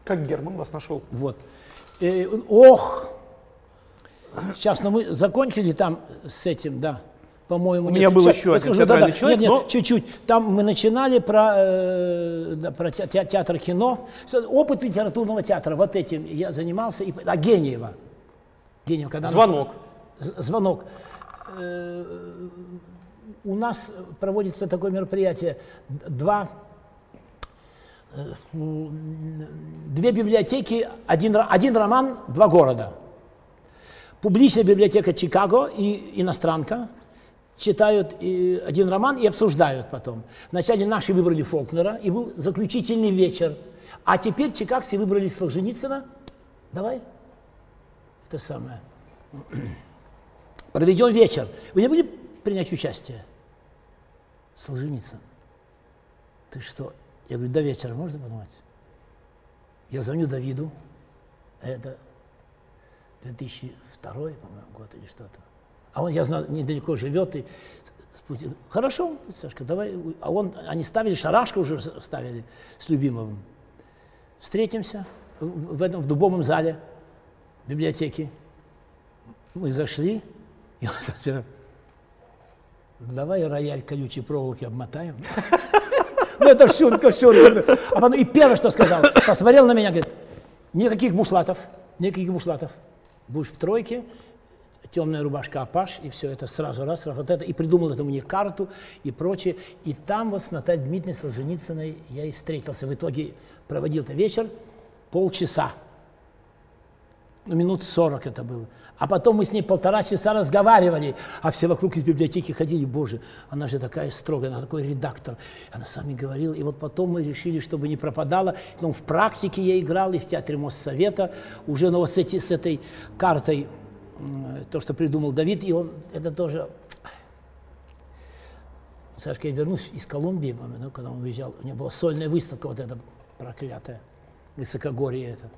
Speaker 2: Как Герман вас нашел?
Speaker 1: Вот. Э, ох! Сейчас, ну мы закончили там с этим, да. По-моему,
Speaker 2: У меня был
Speaker 1: Щас,
Speaker 2: еще один
Speaker 1: скажу,
Speaker 2: театральный
Speaker 1: да-да.
Speaker 2: человек,
Speaker 1: Нет, нет,
Speaker 2: но-
Speaker 1: чуть-чуть. Там мы начинали про, э, да, про те- те- театр кино. Опыт литературного театра. Вот этим я занимался. И, а Гениева. Гениева, когда
Speaker 2: Звонок.
Speaker 1: З- звонок. Э, У нас проводится такое мероприятие. Два, две библиотеки, один, один роман, два города. Публичная библиотека Чикаго и иностранка читают э, один роман и обсуждают потом. Вначале наши выбрали Фолкнера, и был заключительный вечер. А теперь чикагцы выбрали Солженицына. Давай. Это самое. *clears throat* Проведем вечер. Вы не будете принять участие? Солженицын. Ты что? Я говорю, до вечера можно подумать? Я звоню Давиду. Это 2002, по-моему, год или что-то. А он, я знаю, недалеко живет. И спустил. Хорошо, Сашка, давай. А он, они ставили, шарашку уже ставили с Любимовым. Встретимся в, этом, в дубовом зале библиотеки. Мы зашли, и он *laughs* говорит, давай рояль колючей проволоки обмотаем. *laughs* Ну, это шутка, шутка. А потом, и первое, что сказал, посмотрел на меня, говорит, никаких бушлатов, никаких бушлатов. Будешь в тройке, темная рубашка Апаш, и все это сразу раз, раз, вот это, и придумал это мне карту и прочее. И там вот с Натальей Дмитриевной Солженицыной я и встретился. В итоге проводил это вечер полчаса ну, минут 40 это было. А потом мы с ней полтора часа разговаривали, а все вокруг из библиотеки ходили, боже, она же такая строгая, она такой редактор. Она с вами говорила, и вот потом мы решили, чтобы не пропадала. Ну, в практике я играл и в Театре Моссовета, уже ну, вот с, эти, с этой картой, то, что придумал Давид, и он, это тоже... Сашка, я вернусь из Колумбии, ну, когда он уезжал, у него была сольная выставка вот эта проклятая, высокогорье это.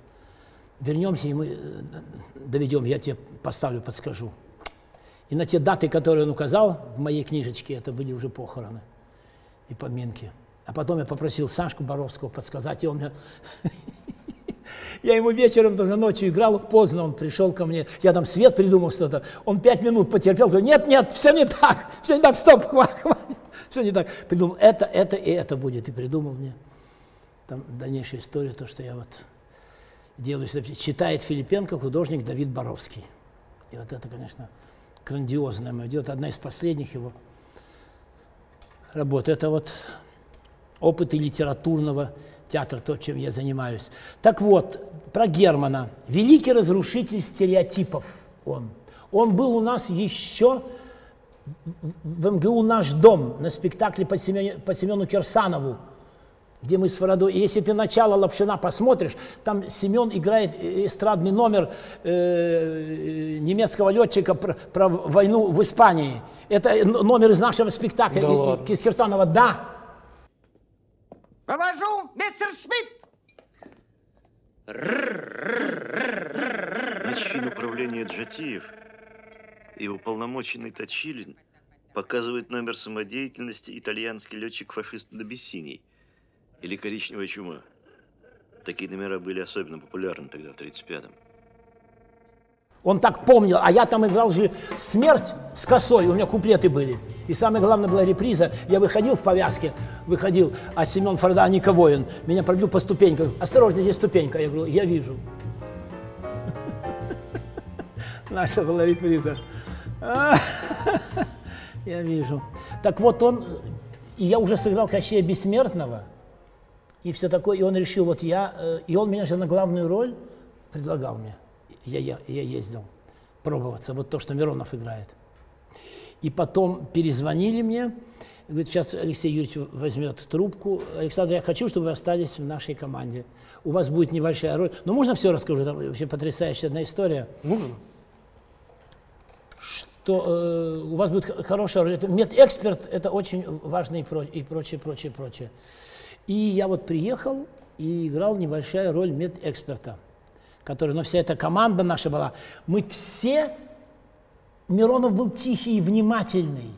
Speaker 1: Вернемся, и мы э, доведем, я тебе поставлю, подскажу. И на те даты, которые он указал в моей книжечке, это были уже похороны и поминки. А потом я попросил Сашку Боровского подсказать, и он мне... *laughs* Я ему вечером, тоже ночью играл, поздно он пришел ко мне, я там свет придумал что-то, он пять минут потерпел, говорю, нет, нет, все не так, все не так, стоп, *laughs* хватит, все не так. Придумал, это, это и это будет, и придумал мне. Там дальнейшая история, то, что я вот делаю, читает Филипенко художник Давид Боровский. И вот это, конечно, грандиозное мое дело, это одна из последних его работ. Это вот опыты литературного театра, то, чем я занимаюсь. Так вот, про Германа. Великий разрушитель стереотипов он. Он был у нас еще в МГУ «Наш дом» на спектакле по Семену, по Семену Кирсанову, где мы с Фарадой. Если ты начало Лапшина посмотришь, там Семен играет эстрадный номер э, немецкого летчика про, про войну в Испании. Это номер из нашего спектакля. Да и, Кирсанова, да.
Speaker 7: Провожу, мистер Шмидт!
Speaker 8: Начин управления Джатиев и уполномоченный Точилин показывает номер самодеятельности итальянский летчик-фашист Добессиний или коричневая чума. Такие номера были особенно популярны тогда, в 1935-м.
Speaker 1: Он так помнил, а я там играл же смерть с косой, у меня куплеты были. И самое главное была реприза. Я выходил в повязке, выходил, а Семен Форда, Ника воин, меня пробил по ступенькам. Осторожно, здесь ступенька. Я говорю, я вижу. *laughs* Наша была реприза. *laughs* Я вижу. Так вот он, и я уже сыграл Кощея Бессмертного, и все такое, и он решил, вот я, э, и он меня же на главную роль предлагал мне я, я, я ездил пробоваться, вот то, что Миронов играет. И потом перезвонили мне, говорит, сейчас Алексей Юрьевич возьмет трубку. Александр, я хочу, чтобы вы остались в нашей команде. У вас будет небольшая роль. Ну, можно все расскажу? Там вообще потрясающая одна история.
Speaker 2: Нужно.
Speaker 1: Что э, у вас будет хорошая роль. Это, медэксперт – это очень важно и, про, и прочее, прочее, прочее. И я вот приехал и играл небольшая роль медэксперта который, ну, вся эта команда наша была, мы все, Миронов был тихий и внимательный.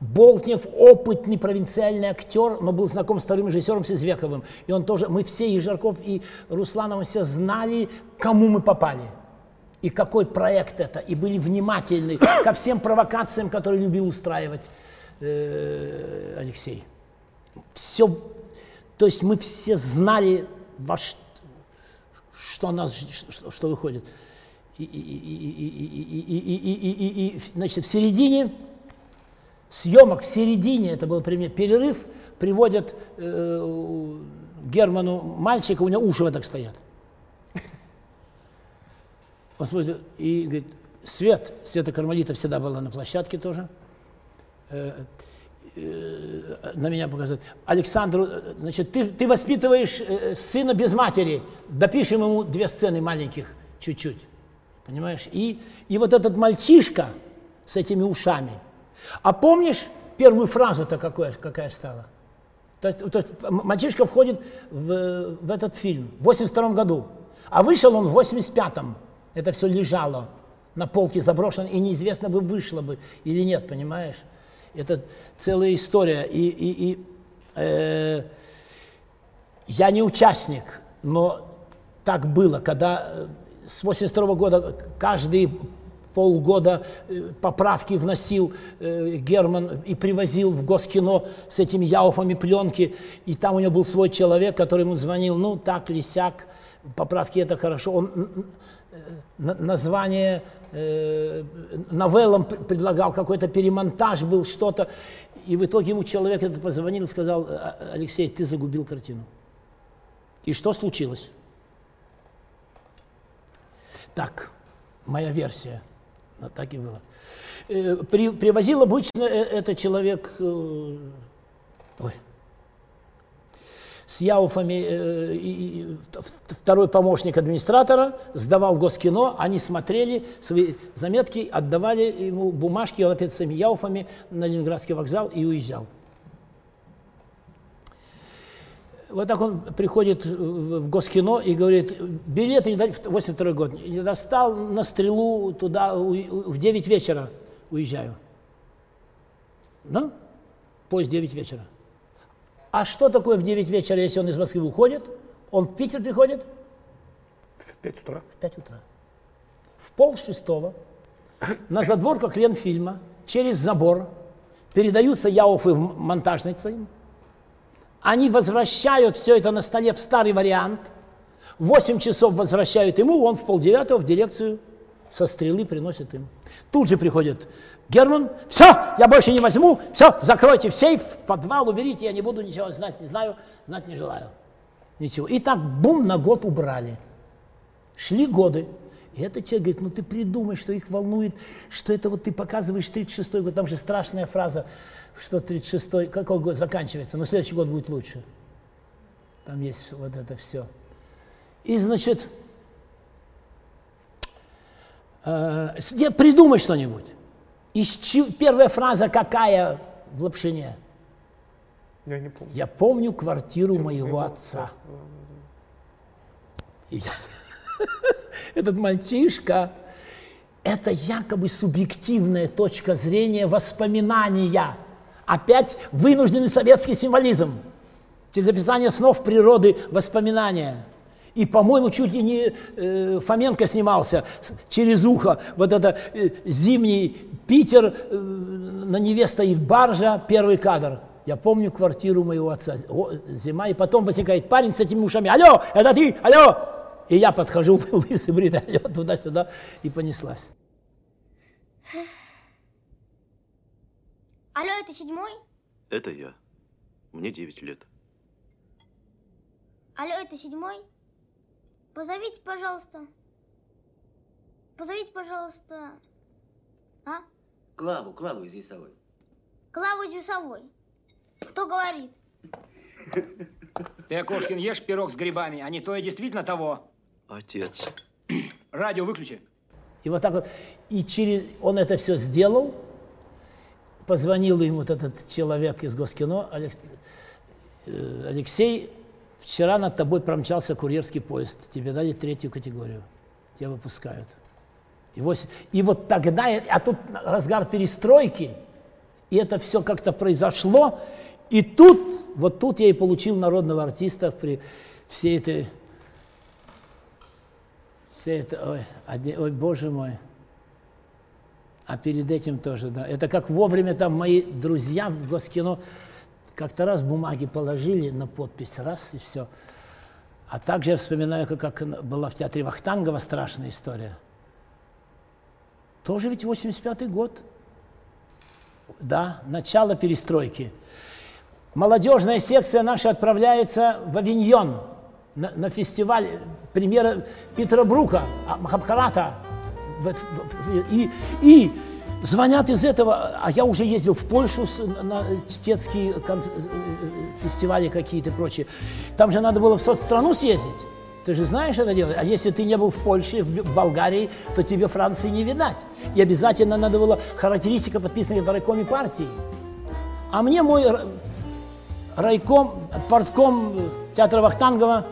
Speaker 1: Болтнев опытный провинциальный актер, но был знаком с вторым режиссером Сизвековым. И он тоже, мы все, и Жарков, и Русланов, все знали, кому мы попали. И какой проект это. И были внимательны ко всем провокациям, которые любил устраивать э, Алексей. Все, то есть мы все знали, во что что, нас, что, что выходит. И, и, и, значит, в середине съемок, в середине, это был пример, перерыв, приводят э, Герману мальчика, у него уши вот так стоят. Он смотрит и говорит, Свет, Света Кармалита всегда была на площадке тоже. Э, Э, на меня показывает. Александр, значит, ты, ты воспитываешь э, сына без матери, допишем ему две сцены маленьких, чуть-чуть. Понимаешь? И, и вот этот мальчишка с этими ушами. А помнишь первую фразу-то какая, какая стала? То есть, то есть мальчишка входит в, в этот фильм в 82 году, а вышел он в 85-м. Это все лежало на полке заброшено, и неизвестно бы вышло бы или нет, понимаешь? Это целая история. И, и, и э, я не участник, но так было, когда э, с 82 года каждый полгода э, поправки вносил э, Герман и привозил в Госкино с этими яуфами пленки, и там у него был свой человек, который ему звонил, ну так или сяк, поправки это хорошо. Он название э, новеллам предлагал, какой-то перемонтаж был, что-то. И в итоге ему человек этот позвонил и сказал, «А, Алексей, ты загубил картину. И что случилось? Так, моя версия. Вот так и было. Э, при, привозил обычно э, этот человек... Э, ой, с Яуфами, э, и, второй помощник администратора, сдавал Госкино, они смотрели свои заметки, отдавали ему бумажки, он опять с этими Яуфами на Ленинградский вокзал и уезжал. Вот так он приходит в Госкино и говорит, билеты не дали, 82 год, не достал на стрелу туда в 9 вечера уезжаю. Ну, поезд 9 вечера. А что такое в 9 вечера, если он из Москвы уходит? Он в Питер приходит?
Speaker 2: Пять утра.
Speaker 1: В 5 утра. В пол шестого на задворках Ленфильма через забор передаются Яуфы в монтажницы. Они возвращают все это на столе в старый вариант. В 8 часов возвращают ему, он в полдевятого в дирекцию со стрелы приносит им. Тут же приходит Герман, все, я больше не возьму, все, закройте в сейф, в подвал уберите, я не буду ничего знать, не знаю, знать не желаю. Ничего. И так, бум, на год убрали. Шли годы. И этот человек говорит, ну ты придумай, что их волнует, что это вот ты показываешь 36-й год, там же страшная фраза, что 36-й, какой год заканчивается, но следующий год будет лучше. Там есть вот это все. И, значит, э, придумай что-нибудь. И первая фраза какая в Лапшине?
Speaker 2: Я не помню.
Speaker 1: Я помню квартиру моего отца. И я... *laughs* Этот мальчишка, это якобы субъективная точка зрения воспоминания. Опять вынужденный советский символизм. Через описание снов природы воспоминания. И, по-моему, чуть ли не э, Фоменко снимался через ухо. Вот это э, зимний Питер, э, на Неве стоит баржа, первый кадр. Я помню квартиру моего отца. О, зима, и потом возникает парень с этими ушами. Алло, это ты? Алло! И я подхожу, *laughs* лысый бритый, алло, туда-сюда, и понеслась.
Speaker 7: Алло, это седьмой?
Speaker 8: Это я. Мне 9 лет.
Speaker 7: Алло, это седьмой? Позовите, пожалуйста. Позовите, пожалуйста. А?
Speaker 4: Клаву, Клаву из весовой.
Speaker 7: Клаву из весовой. Кто говорит?
Speaker 9: Ты, Окошкин, ешь пирог с грибами, а не то и действительно того.
Speaker 8: Отец.
Speaker 9: Радио выключи.
Speaker 1: И вот так вот. И через... Он это все сделал. Позвонил ему вот этот человек из Госкино, Алекс... Э, Алексей, Вчера над тобой промчался курьерский поезд, тебе дали третью категорию, тебя выпускают. И вот, и вот тогда, а тут разгар перестройки, и это все как-то произошло, и тут, вот тут я и получил народного артиста при всей этой, всей этой, ой, один, ой, боже мой. А перед этим тоже, да. Это как вовремя там мои друзья в Госкино, как-то раз бумаги положили на подпись, раз и все. А также я вспоминаю, как, как была в театре Вахтангова страшная история. Тоже ведь 85-й год. Да, начало перестройки. Молодежная секция наша отправляется в Авиньон на, на фестиваль премьера Питера Брука, а, Махабхарата. И, и Звонят из этого, а я уже ездил в Польшу на чтецкие э, фестивали какие-то прочие. Там же надо было в соцстрanu съездить. Ты же знаешь это дело. А если ты не был в Польше, в Болгарии, то тебе Франции не видать. И обязательно надо было характеристика, подписанная в райкоме партии. А мне мой райком, портком театра Вахтангова,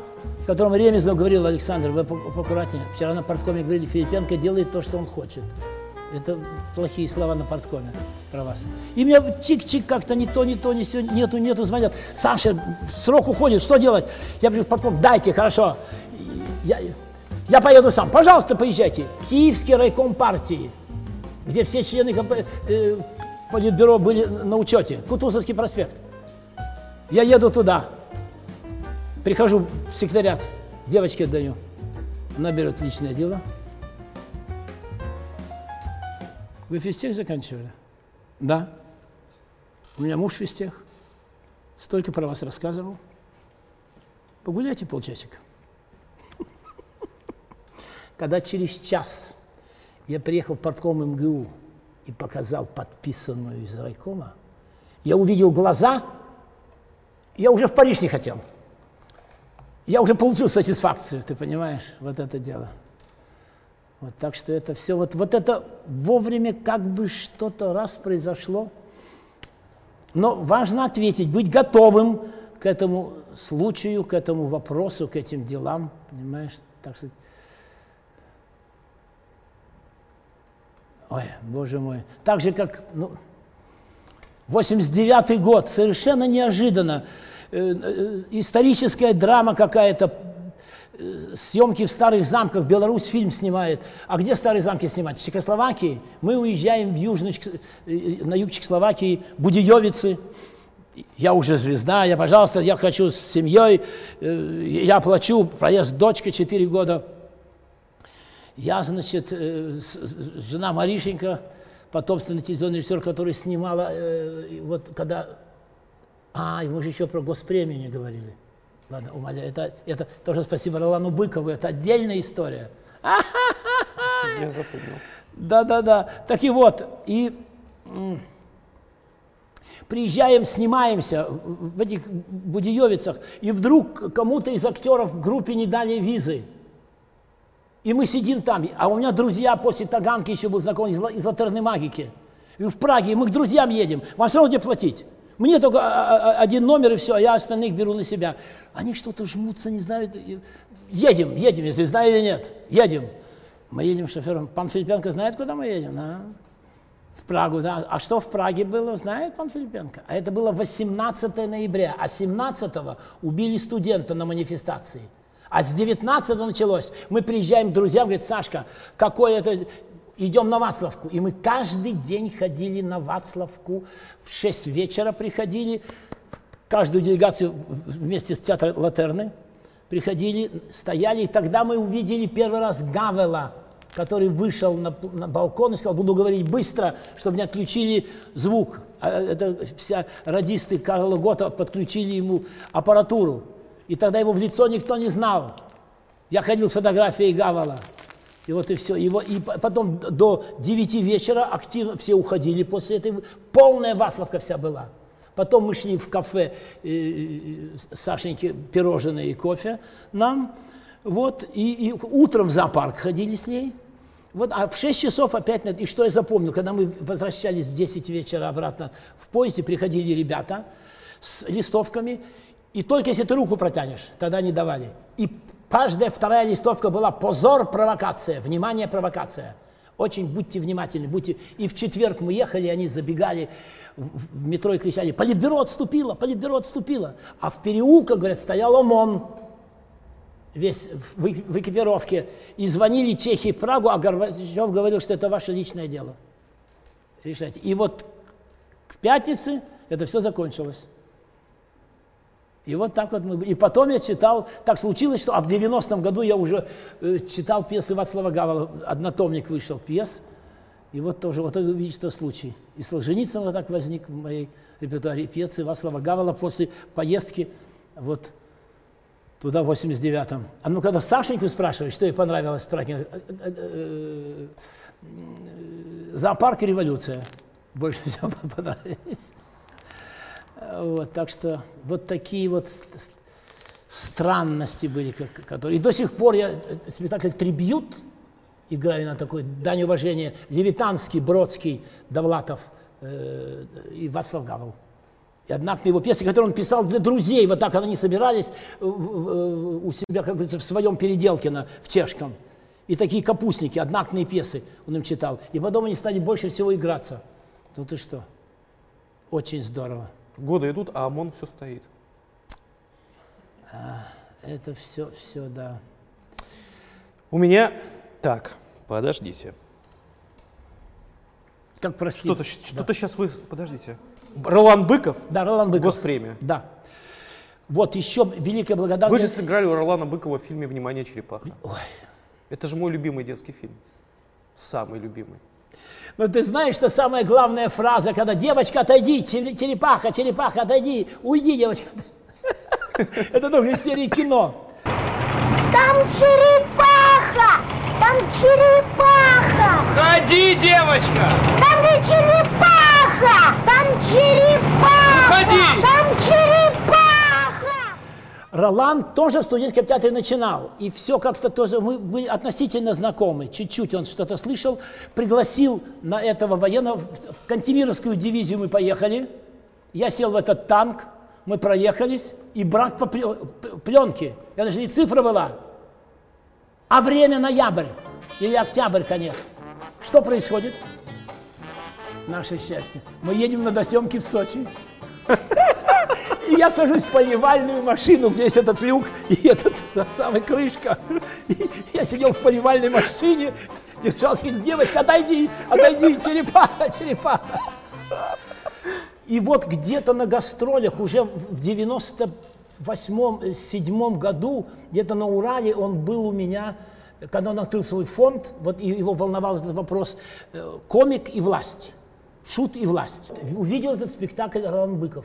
Speaker 1: о котором Ремезов говорил, Александр, вы поаккуратнее. Вчера на порткоме говорили, Филипенко делает то, что он хочет. Это плохие слова на порткоме про вас. И мне чик-чик как-то не то, не то, не все, нету, нету, звонят. Саша, срок уходит, что делать? Я говорю, портком, дайте, хорошо. Я, я поеду сам. Пожалуйста, поезжайте. Киевский райком партии, где все члены э, политбюро были на учете. Кутузовский проспект. Я еду туда. Прихожу в секретариат, девочке отдаю. Она берет личное дело. Вы физтех заканчивали? Да. У меня муж физтех. Столько про вас рассказывал. Погуляйте полчасика. Когда через час я приехал в портком МГУ и показал подписанную из райкома, я увидел глаза, я уже в Париж не хотел. Я уже получил сатисфакцию, ты понимаешь, вот это дело. Вот, так что это все, вот, вот это вовремя как бы что-то раз произошло. Но важно ответить, быть готовым к этому случаю, к этому вопросу, к этим делам, понимаешь, так сказать. Ой, боже мой. Так же, как ну, 89 год, совершенно неожиданно, э, э, историческая драма какая-то съемки в старых замках, Беларусь фильм снимает. А где старые замки снимать? В Чехословакии. Мы уезжаем в южную, Чех- э, на юг Чехословакии, Будиевицы. Я уже звезда, я, пожалуйста, я хочу с семьей, э, я плачу, проезд дочка 4 года. Я, значит, э, жена Маришенька, потомственный телевизионный режиссер, который снимала, э, вот когда... А, мы же еще про госпремию не говорили. Ладно, умоляю, это, это тоже спасибо Ролану Быкову, это отдельная история. *laughs*
Speaker 2: Я запомнил.
Speaker 1: Да-да-да. Так и вот, и приезжаем, снимаемся в этих Будиевицах, и вдруг кому-то из актеров в группе не дали визы. И мы сидим там, а у меня друзья после Таганки еще был знаком из, из латерной магики. И в Праге, и мы к друзьям едем, вам все равно где платить. Мне только а, а, один номер и все, а я остальных беру на себя. Они что-то жмутся, не знают. Едем, едем, если знаю или нет, едем. Мы едем с шофером. Пан Филипенко знает, куда мы едем? Да? В Прагу, да. А что в Праге было, знает пан Филипенко? А это было 18 ноября, а 17 убили студента на манифестации. А с 19 началось. Мы приезжаем к друзьям, говорит, Сашка, какой это... Идем на Вацлавку. И мы каждый день ходили на Вацлавку. В 6 вечера приходили. Каждую делегацию вместе с театром Латерны приходили, стояли. И тогда мы увидели первый раз Гавела, который вышел на, на балкон и сказал, буду говорить быстро, чтобы не отключили звук. А это вся радисты Карла Гота подключили ему аппаратуру. И тогда его в лицо никто не знал. Я ходил с фотографией Гавела. И вот и все. Его, и потом до 9 вечера активно все уходили после этой. Полная Васловка вся была. Потом мы шли в кафе э, э, Сашеньке пирожные и кофе нам. Вот, и, и утром в зоопарк ходили с ней. Вот, а в 6 часов опять, и что я запомнил, когда мы возвращались в 10 вечера обратно в поезде, приходили ребята с листовками, и только если ты руку протянешь, тогда не давали. И каждая вторая листовка была «Позор, провокация», «Внимание, провокация». Очень будьте внимательны, будьте... И в четверг мы ехали, они забегали в метро и кричали «Политбюро отступило, Политбюро отступило». А в переулках, говорят, стоял ОМОН, весь в в экипировке. И звонили чехи в Прагу, а Горбачев говорил, что это ваше личное дело. Решайте. И вот к пятнице это все закончилось. И вот так вот мы... И потом я читал, так случилось, что... А в 90-м году я уже э, читал пьесы Вацлава Гавела, однотомник вышел пьес. И вот тоже, вот вы видите, что случай. И Солженицын вот так возник в моей репертуаре, пьесы Вацлава Гавела после поездки вот туда в 89-м. А ну, когда Сашеньку спрашивают, что ей понравилось в Праге, э, э, зоопарк и революция больше всего *laughs* понравились. Вот, так что вот такие вот странности были, которые... И до сих пор я э, спектакль «Трибьют» играю на такой дань уважения. Левитанский, Бродский, Довлатов э, и Вацлав Гавел. И однако его пьесы, которые он писал для друзей, вот так они собирались у себя, как говорится, в своем Переделкино, в Чешком. И такие капустники, однакные пьесы он им читал. И потом они стали больше всего играться. Ну ты что? Очень здорово.
Speaker 2: Годы идут, а ОМОН все стоит.
Speaker 1: Это все, все, да.
Speaker 2: У меня... Так, подождите.
Speaker 1: Как прости.
Speaker 2: Что-то что сейчас вы... Подождите. Ролан Быков?
Speaker 1: Да, Ролан Быков.
Speaker 2: Госпремия.
Speaker 1: Да. Вот еще великая
Speaker 2: Вы
Speaker 1: благодарность.
Speaker 2: же сыграли у Ролана Быкова в фильме «Внимание, черепаха». Это же мой любимый детский фильм. Самый любимый.
Speaker 1: Но ты знаешь, что самая главная фраза, когда девочка, отойди, чер- черепаха, черепаха, отойди, уйди, девочка. *laughs* Это тоже из серии кино.
Speaker 7: Там черепаха! Там черепаха!
Speaker 9: Ходи, девочка!
Speaker 7: Там же черепаха! Там черепаха!
Speaker 9: Уходи!
Speaker 7: Там черепаха!
Speaker 1: Ролан тоже в студенческом театре начинал. И все как-то тоже, мы были относительно знакомы. Чуть-чуть он что-то слышал. Пригласил на этого военного, в Кантемировскую дивизию мы поехали. Я сел в этот танк, мы проехались, и брак по пленке. Это же не цифра была, а время ноябрь или октябрь, конец. Что происходит? Наше счастье. Мы едем на досъемки в Сочи. И я сажусь в поливальную машину, где есть этот люк и этот самая крышка. И я сидел в поливальной машине, держался, говорит, девочка, отойди, отойди, черепаха, черепаха. И вот где-то на гастролях уже в 98 седьмом году, где-то на Урале он был у меня, когда он открыл свой фонд, вот его волновал этот вопрос, э, комик и власть, шут и власть. Увидел этот спектакль Ролан Быков.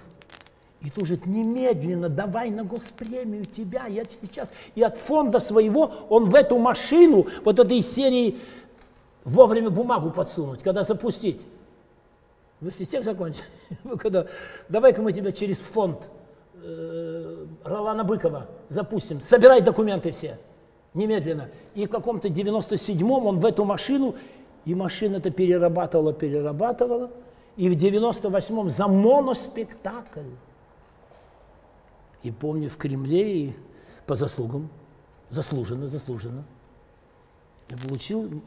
Speaker 1: И тут немедленно давай на госпремию тебя, я сейчас. И от фонда своего он в эту машину, вот этой серии вовремя бумагу подсунуть, когда запустить. Вы физтех закончили? когда, давай-ка мы тебя через фонд э, Ролана Быкова запустим. Собирай документы все. Немедленно. И в каком-то 97-м он в эту машину, и машина это перерабатывала, перерабатывала. И в 98-м за моноспектакль. И помню, в Кремле и по заслугам, заслуженно, заслуженно, я получил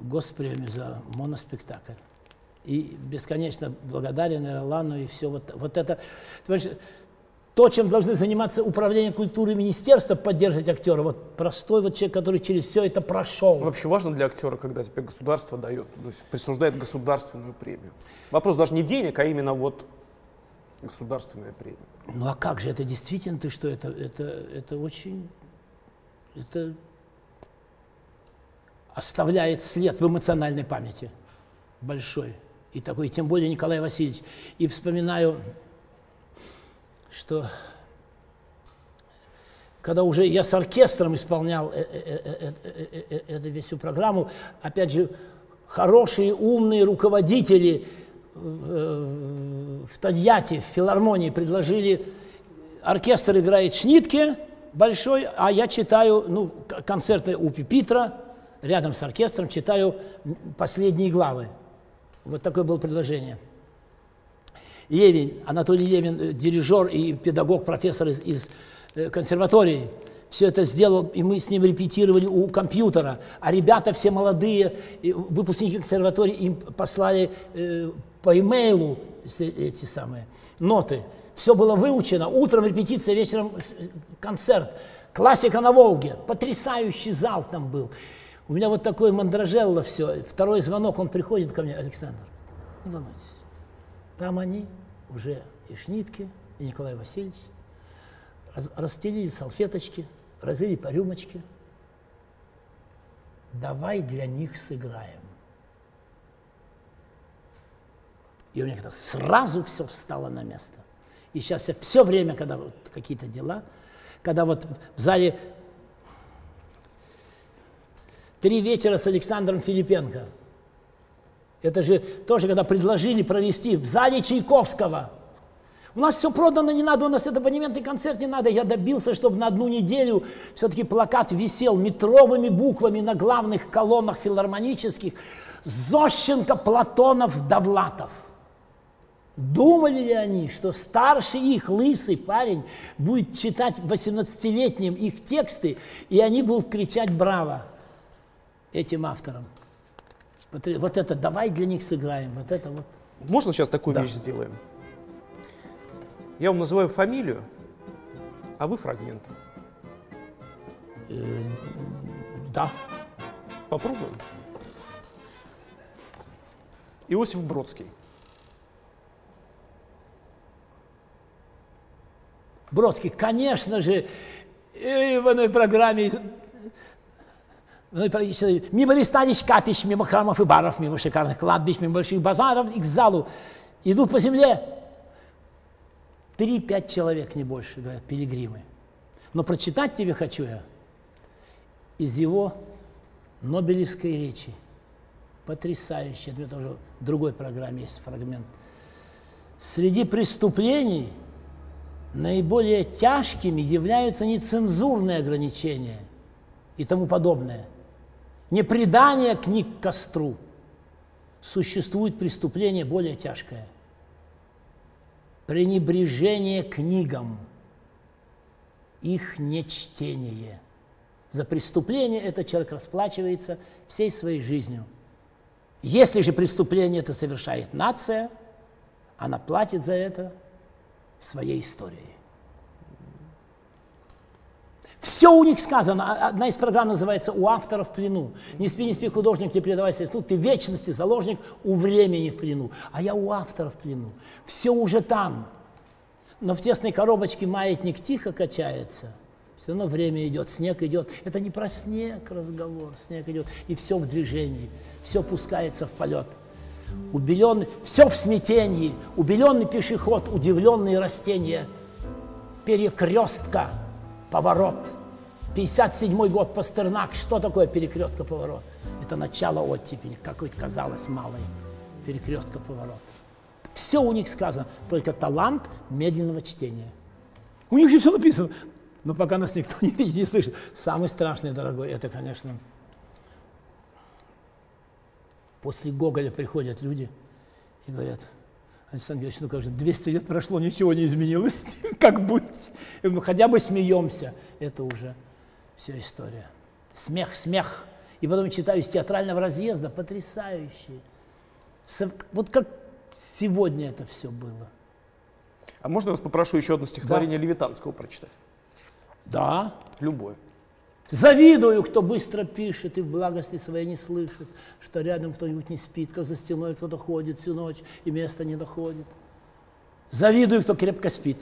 Speaker 1: госпремию за моноспектакль и бесконечно благодарен Ирлану и все вот, вот это. То, чем должны заниматься управление культуры министерства, поддерживать актера, вот простой вот человек, который через все это прошел.
Speaker 2: Вообще важно для актера, когда тебе государство дает, то есть присуждает государственную премию. Вопрос даже не денег, а именно вот государственная премия.
Speaker 1: Ну а как же, это действительно ты что, это, это, это очень, это оставляет след в эмоциональной памяти большой и такой, тем более Николай Васильевич. И вспоминаю, что когда уже я с оркестром исполнял э, э, э, эту всю программу, опять же, хорошие, умные руководители в Тольятти, в филармонии предложили, оркестр играет Шнитке большой, а я читаю, ну, концерты у Пипитра, рядом с оркестром, читаю последние главы. Вот такое было предложение. Левин, Анатолий Левин, э, дирижер и педагог, профессор из, из э, консерватории, все это сделал, и мы с ним репетировали у компьютера. А ребята все молодые, выпускники консерватории, им послали э, по имейлу эти самые ноты. Все было выучено. Утром репетиция, вечером э, концерт. Классика на Волге. Потрясающий зал там был. У меня вот такой мандрожелло все. Второй звонок, он приходит ко мне, Александр, не волнуйтесь. Там они уже и Шнитки, и Николай Васильевич расстелили салфеточки, разлили по рюмочке. Давай для них сыграем. И у меня как-то сразу все встало на место. И сейчас я все время, когда вот какие-то дела, когда вот в зале Три вечера с Александром Филипенко. Это же тоже, когда предложили провести в зале Чайковского. У нас все продано, не надо, у нас это абонементный концерт не надо. Я добился, чтобы на одну неделю все-таки плакат висел метровыми буквами на главных колоннах филармонических. Зощенко, Платонов, Довлатов. Думали ли они, что старший их, лысый парень, будет читать 18-летним их тексты, и они будут кричать «Браво!» этим авторам. Вот, вот это давай для них сыграем, вот это вот.
Speaker 2: Можно сейчас такую да. вещь сделаем? Я вам называю фамилию, а вы фрагмент.
Speaker 1: Э, да.
Speaker 2: Попробуем. Иосиф Бродский.
Speaker 1: Бродский, конечно же, в одной программе мимо ристанищ капищ, мимо храмов и баров, мимо шикарных кладбищ, мимо больших базаров и к залу. Идут по земле. Три-пять человек, не больше, говорят, пилигримы. Но прочитать тебе хочу я из его Нобелевской речи. Потрясающе. Это тоже в другой программе есть фрагмент. Среди преступлений наиболее тяжкими являются нецензурные ограничения и тому подобное – не предание книг костру. Существует преступление более тяжкое. Пренебрежение книгам, их нечтение. За преступление этот человек расплачивается всей своей жизнью. Если же преступление это совершает нация, она платит за это своей историей. Все у них сказано. А, Одна из программ называется «У автора в плену». Не спи, не спи, художник, не предавайся сну. Ты вечности заложник у времени в плену. А я у автора в плену. Все уже там. Но в тесной коробочке маятник тихо качается. Все равно время идет, снег идет. Это не про снег разговор. Снег идет, и все в движении. Все пускается в полет. Убеленный, все в смятении. Убеленный пешеход, удивленные растения. Перекрестка, поворот. 57 год, Пастернак. Что такое перекрестка, поворот? Это начало оттепели, какой казалось малой. Перекрестка, поворот. Все у них сказано, только талант медленного чтения. У них же все написано. Но пока нас никто *laughs* не видит, не слышит. Самый страшный, дорогой, это, конечно, после Гоголя приходят люди и говорят, Александр Георгиевич, ну как же, 200 лет прошло, ничего не изменилось, *laughs* как быть? И мы хотя бы смеемся, это уже вся история. Смех, смех. И потом читаю из театрального разъезда, потрясающий. Вот как сегодня это все было.
Speaker 2: А можно я вас попрошу еще одно стихотворение да. Левитанского прочитать?
Speaker 1: Да.
Speaker 2: Любое.
Speaker 1: Завидую, кто быстро пишет и в благости своей не слышит, что рядом кто-нибудь не спит, как за стеной кто-то ходит всю ночь и место не доходит. Завидую, кто крепко спит,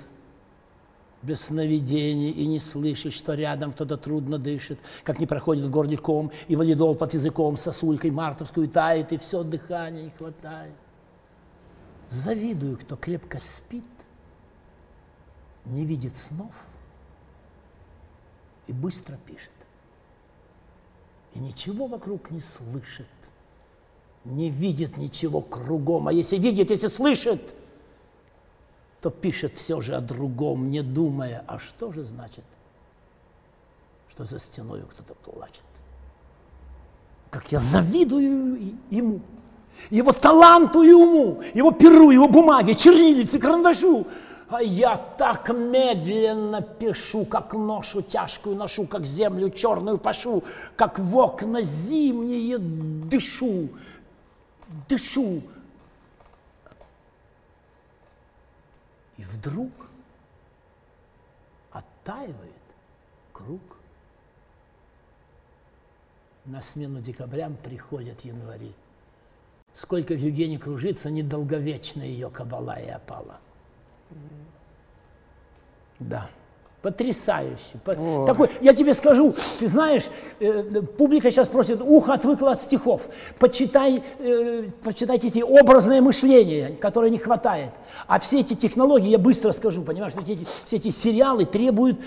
Speaker 1: без сновидений и не слышит, что рядом кто-то трудно дышит, как не проходит в городе ком, и валидол под языком сосулькой мартовскую тает, и все дыхание не хватает. Завидую, кто крепко спит, не видит снов и быстро пишет и ничего вокруг не слышит, не видит ничего кругом, а если видит, если слышит, то пишет все же о другом, не думая, а что же значит, что за стеной кто-то плачет. Как я завидую ему, его таланту и уму, его перу, его бумаге, чернильнице, карандашу, а я так медленно пишу, как ношу тяжкую ношу, как землю черную пашу, как в окна зимние дышу, дышу. И вдруг оттаивает круг. На смену декабрям приходят январи. Сколько в Евгении кружится, недолговечно ее кабала и опала. Да. Потрясающе. Ой. Такой, я тебе скажу, ты знаешь, э, публика сейчас просит, ухо отвыкло от стихов. Почитай, э, почитайте эти образное мышление, которое не хватает. А все эти технологии, я быстро скажу, понимаешь, все эти, все эти сериалы требуют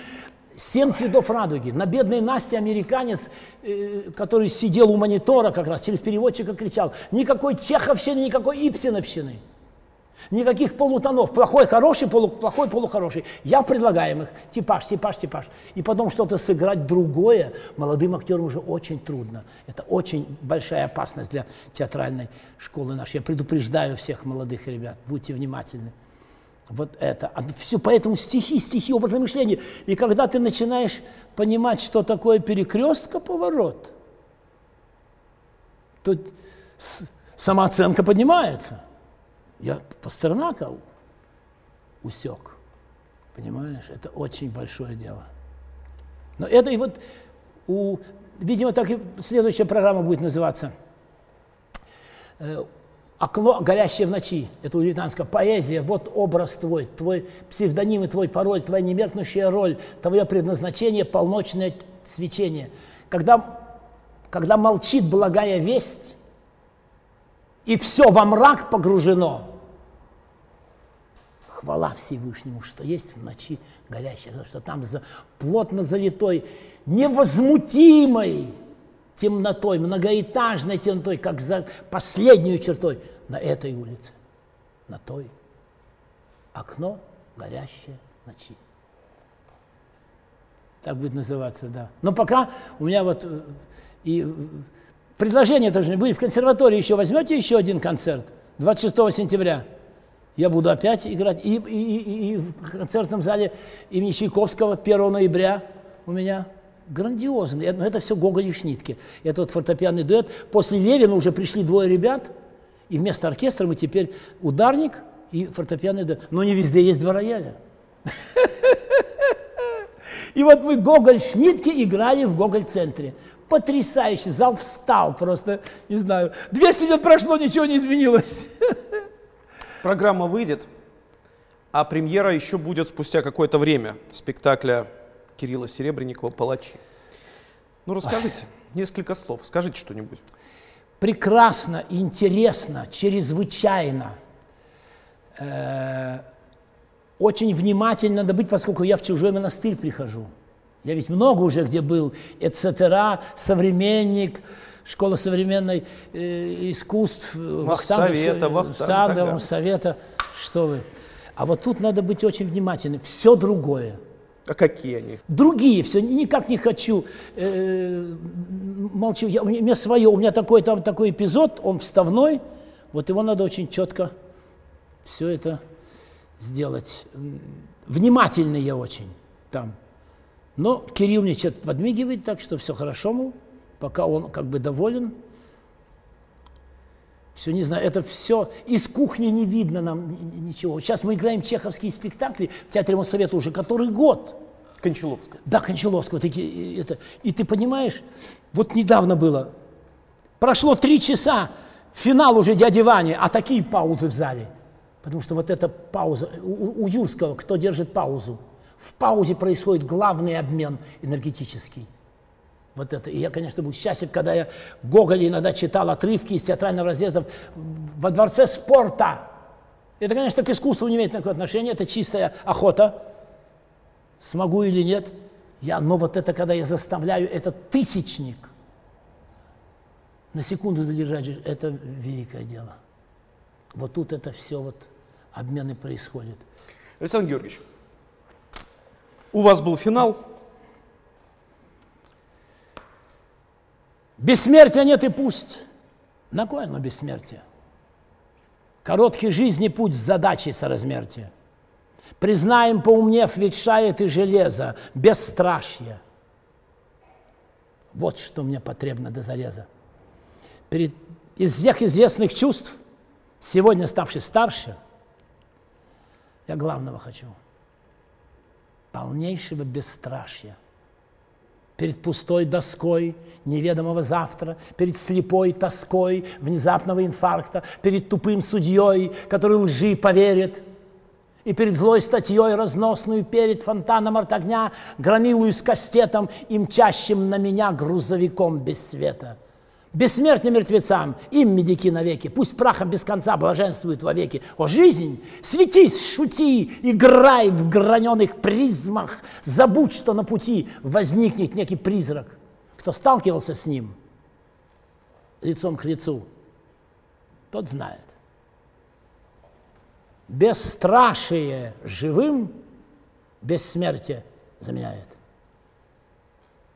Speaker 1: семь цветов радуги. На бедной Насте американец, э, который сидел у монитора как раз, через переводчика кричал, никакой чеховщины, никакой ипсиновщины. Никаких полутонов. Плохой, хороший, полу, плохой, полухороший. Я в предлагаемых. Типаж, типаж, типаж. И потом что-то сыграть другое молодым актерам уже очень трудно. Это очень большая опасность для театральной школы нашей. Я предупреждаю всех молодых ребят. Будьте внимательны. Вот это. А все поэтому стихи, стихи, образное мышление. И когда ты начинаешь понимать, что такое перекрестка, поворот, то самооценка поднимается. Я Пастернака усек. Понимаешь, это очень большое дело. Но это и вот у, видимо, так и следующая программа будет называться э, «Окно, горящее в ночи». Это у Левитанского. Поэзия, вот образ твой, твой псевдоним и твой пароль, твоя немеркнущая роль, твое предназначение, полночное свечение. Когда, когда молчит благая весть, и все во мрак погружено, хвала Всевышнему, что есть в ночи горящая, что там за, плотно залитой, невозмутимой темнотой, многоэтажной темнотой, как за последнюю чертой на этой улице, на той. Окно горящее ночи. Так будет называться, да. Но пока у меня вот э, и э, предложение тоже будет. В консерватории еще возьмете еще один концерт 26 сентября – я буду опять играть. И, и, и, и в концертном зале имени Чайковского 1 ноября у меня грандиозный. Но это все Гоголь и Шнитке. Это вот фортепианный дуэт. После Левина уже пришли двое ребят, и вместо оркестра мы теперь ударник и фортепиано, да. но не везде есть два рояля. *laughs* И вот мы Гоголь-Шнитке играли в Гоголь-центре. Потрясающе, зал встал просто, не знаю. 200 лет прошло, ничего не изменилось.
Speaker 2: Программа выйдет, а премьера еще будет спустя какое-то время спектакля Кирилла Серебренникова «Палачи». Ну, расскажите, несколько слов, скажите что-нибудь.
Speaker 1: Прекрасно, интересно, чрезвычайно. Э, очень внимательно надо быть, поскольку я в чужой монастырь прихожу. Я ведь много уже где был, etc., современник, школа современной э, искусств,
Speaker 2: Совета,
Speaker 1: Вахтангов, Совета, что вы. А вот тут надо быть очень внимательным. Все другое.
Speaker 2: А какие они?
Speaker 1: Другие, все, никак не хочу. Э, молчу, я, у меня свое, у меня такой там такой эпизод, он вставной, вот его надо очень четко все это сделать. Внимательный я очень там. Но Кирилл мне что-то подмигивает, так что все хорошо, мол, пока он как бы доволен. Все, не знаю, это все, из кухни не видно нам ничего. Сейчас мы играем чеховские спектакли в Театре Моссовета уже который год.
Speaker 2: Кончаловского.
Speaker 1: Да, Кончаловского. Такие, это, и ты понимаешь, вот недавно было, прошло три часа, финал уже дяди Вани, а такие паузы в зале – Потому что вот эта пауза, у, у Юрского, кто держит паузу, в паузе происходит главный обмен энергетический. Вот это. И я, конечно, был счастлив, когда я Гоголя иногда читал отрывки из театрального разъезда во дворце спорта. Это, конечно, к искусству не имеет никакого отношения, это чистая охота. Смогу или нет. Я, но вот это, когда я заставляю этот тысячник на секунду задержать, это великое дело. Вот тут это все вот обмены происходят.
Speaker 2: Александр Георгиевич, у вас был финал.
Speaker 1: Бессмертия нет и пусть. На кое оно бессмертие? Короткий жизни путь с задачей соразмертия. Признаем, поумнев, ветшает и железо, бесстрашье. Вот что мне потребно до зареза. Перед, из всех известных чувств – сегодня ставший старше, я главного хочу. Полнейшего бесстрашия. Перед пустой доской неведомого завтра, перед слепой тоской внезапного инфаркта, перед тупым судьей, который лжи поверит, и перед злой статьей разносную перед фонтаном от огня, громилую с кастетом и мчащим на меня грузовиком без света – Бессмертие мертвецам, им медики навеки, пусть прахом без конца блаженствуют вовеки. О, жизнь, светись, шути, играй в граненых призмах, забудь, что на пути возникнет некий призрак. Кто сталкивался с ним лицом к лицу, тот знает. Бесстрашие живым бессмертие заменяет.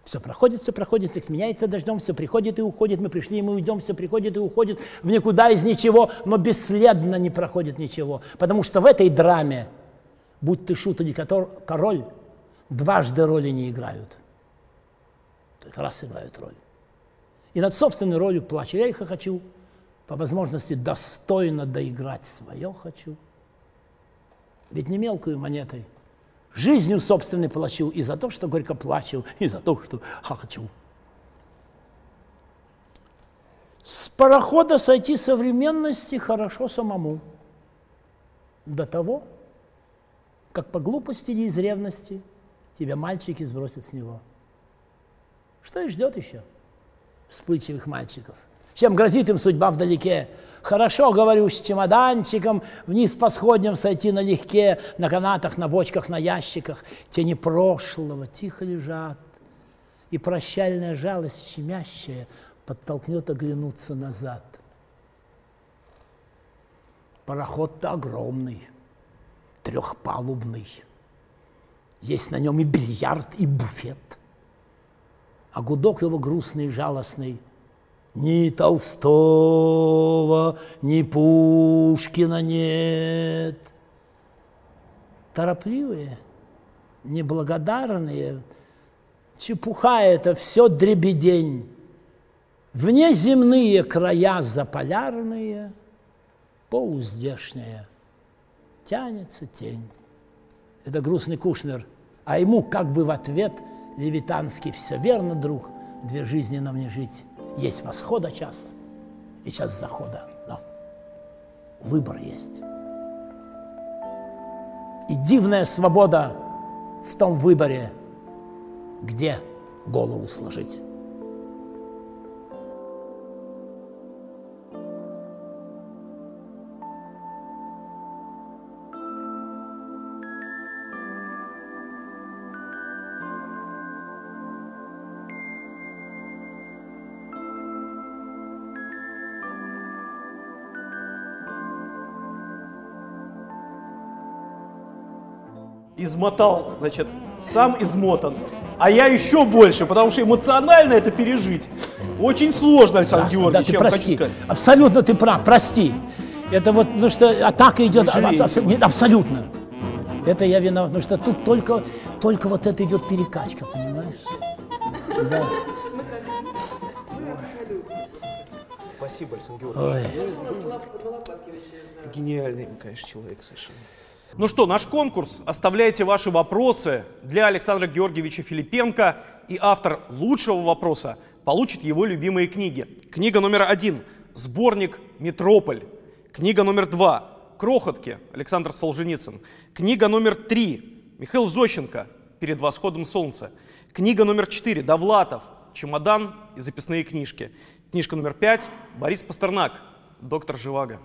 Speaker 1: Все проходит, все проходит, все сменяется дождем, все приходит и уходит, мы пришли, мы уйдем, все приходит и уходит в никуда из ничего, но бесследно не проходит ничего. Потому что в этой драме, будь ты шут или король, дважды роли не играют. Только раз играют роль. И над собственной ролью плачу. Я их хочу, по возможности достойно доиграть свое хочу. Ведь не мелкую монетой жизнью собственной плачу и за то, что горько плачу, и за то, что хочу. С парохода сойти современности хорошо самому. До того, как по глупости или из ревности тебя мальчики сбросят с него. Что их ждет еще? Вспыльчивых мальчиков. Чем грозит им судьба вдалеке? Хорошо, говорю, с чемоданчиком вниз по сходням сойти налегке, на канатах, на бочках, на ящиках. Тени прошлого тихо лежат, и прощальная жалость щемящая подтолкнет оглянуться назад. Пароход-то огромный, трехпалубный. Есть на нем и бильярд, и буфет. А гудок его грустный и жалостный – ни Толстого, ни Пушкина нет. Торопливые, неблагодарные, чепуха это все дребедень. Внеземные края заполярные, полуздешняя Тянется тень. Это грустный Кушнер. А ему как бы в ответ Левитанский «Все верно, друг, две жизни нам не жить. Есть восхода час и час захода. Но выбор есть. И дивная свобода в том выборе, где голову сложить.
Speaker 2: Измотал, значит, сам измотан. А я еще больше, потому что эмоционально это пережить. Очень сложно, Александр
Speaker 1: Ясно,
Speaker 2: Георгиевич,
Speaker 1: да, ты
Speaker 2: вам хочу
Speaker 1: прости.
Speaker 2: сказать.
Speaker 1: Абсолютно ты прав, прости. Это вот, ну что атака идет аб- абс- нет, абсолютно. Это я виноват, потому что тут только, только вот это идет перекачка, понимаешь? Да.
Speaker 2: Спасибо, Александр Георгиевич.
Speaker 1: Ой.
Speaker 2: Гениальный, конечно, человек совершенно. Ну что, наш конкурс. Оставляйте ваши вопросы для Александра Георгиевича Филипенко. И автор лучшего вопроса получит его любимые книги. Книга номер один – сборник «Метрополь». Книга номер два – «Крохотки» Александр Солженицын. Книга номер три – Михаил Зощенко «Перед восходом солнца». Книга номер четыре – Довлатов «Чемодан и записные книжки». Книжка номер пять – Борис Пастернак «Доктор Живаго».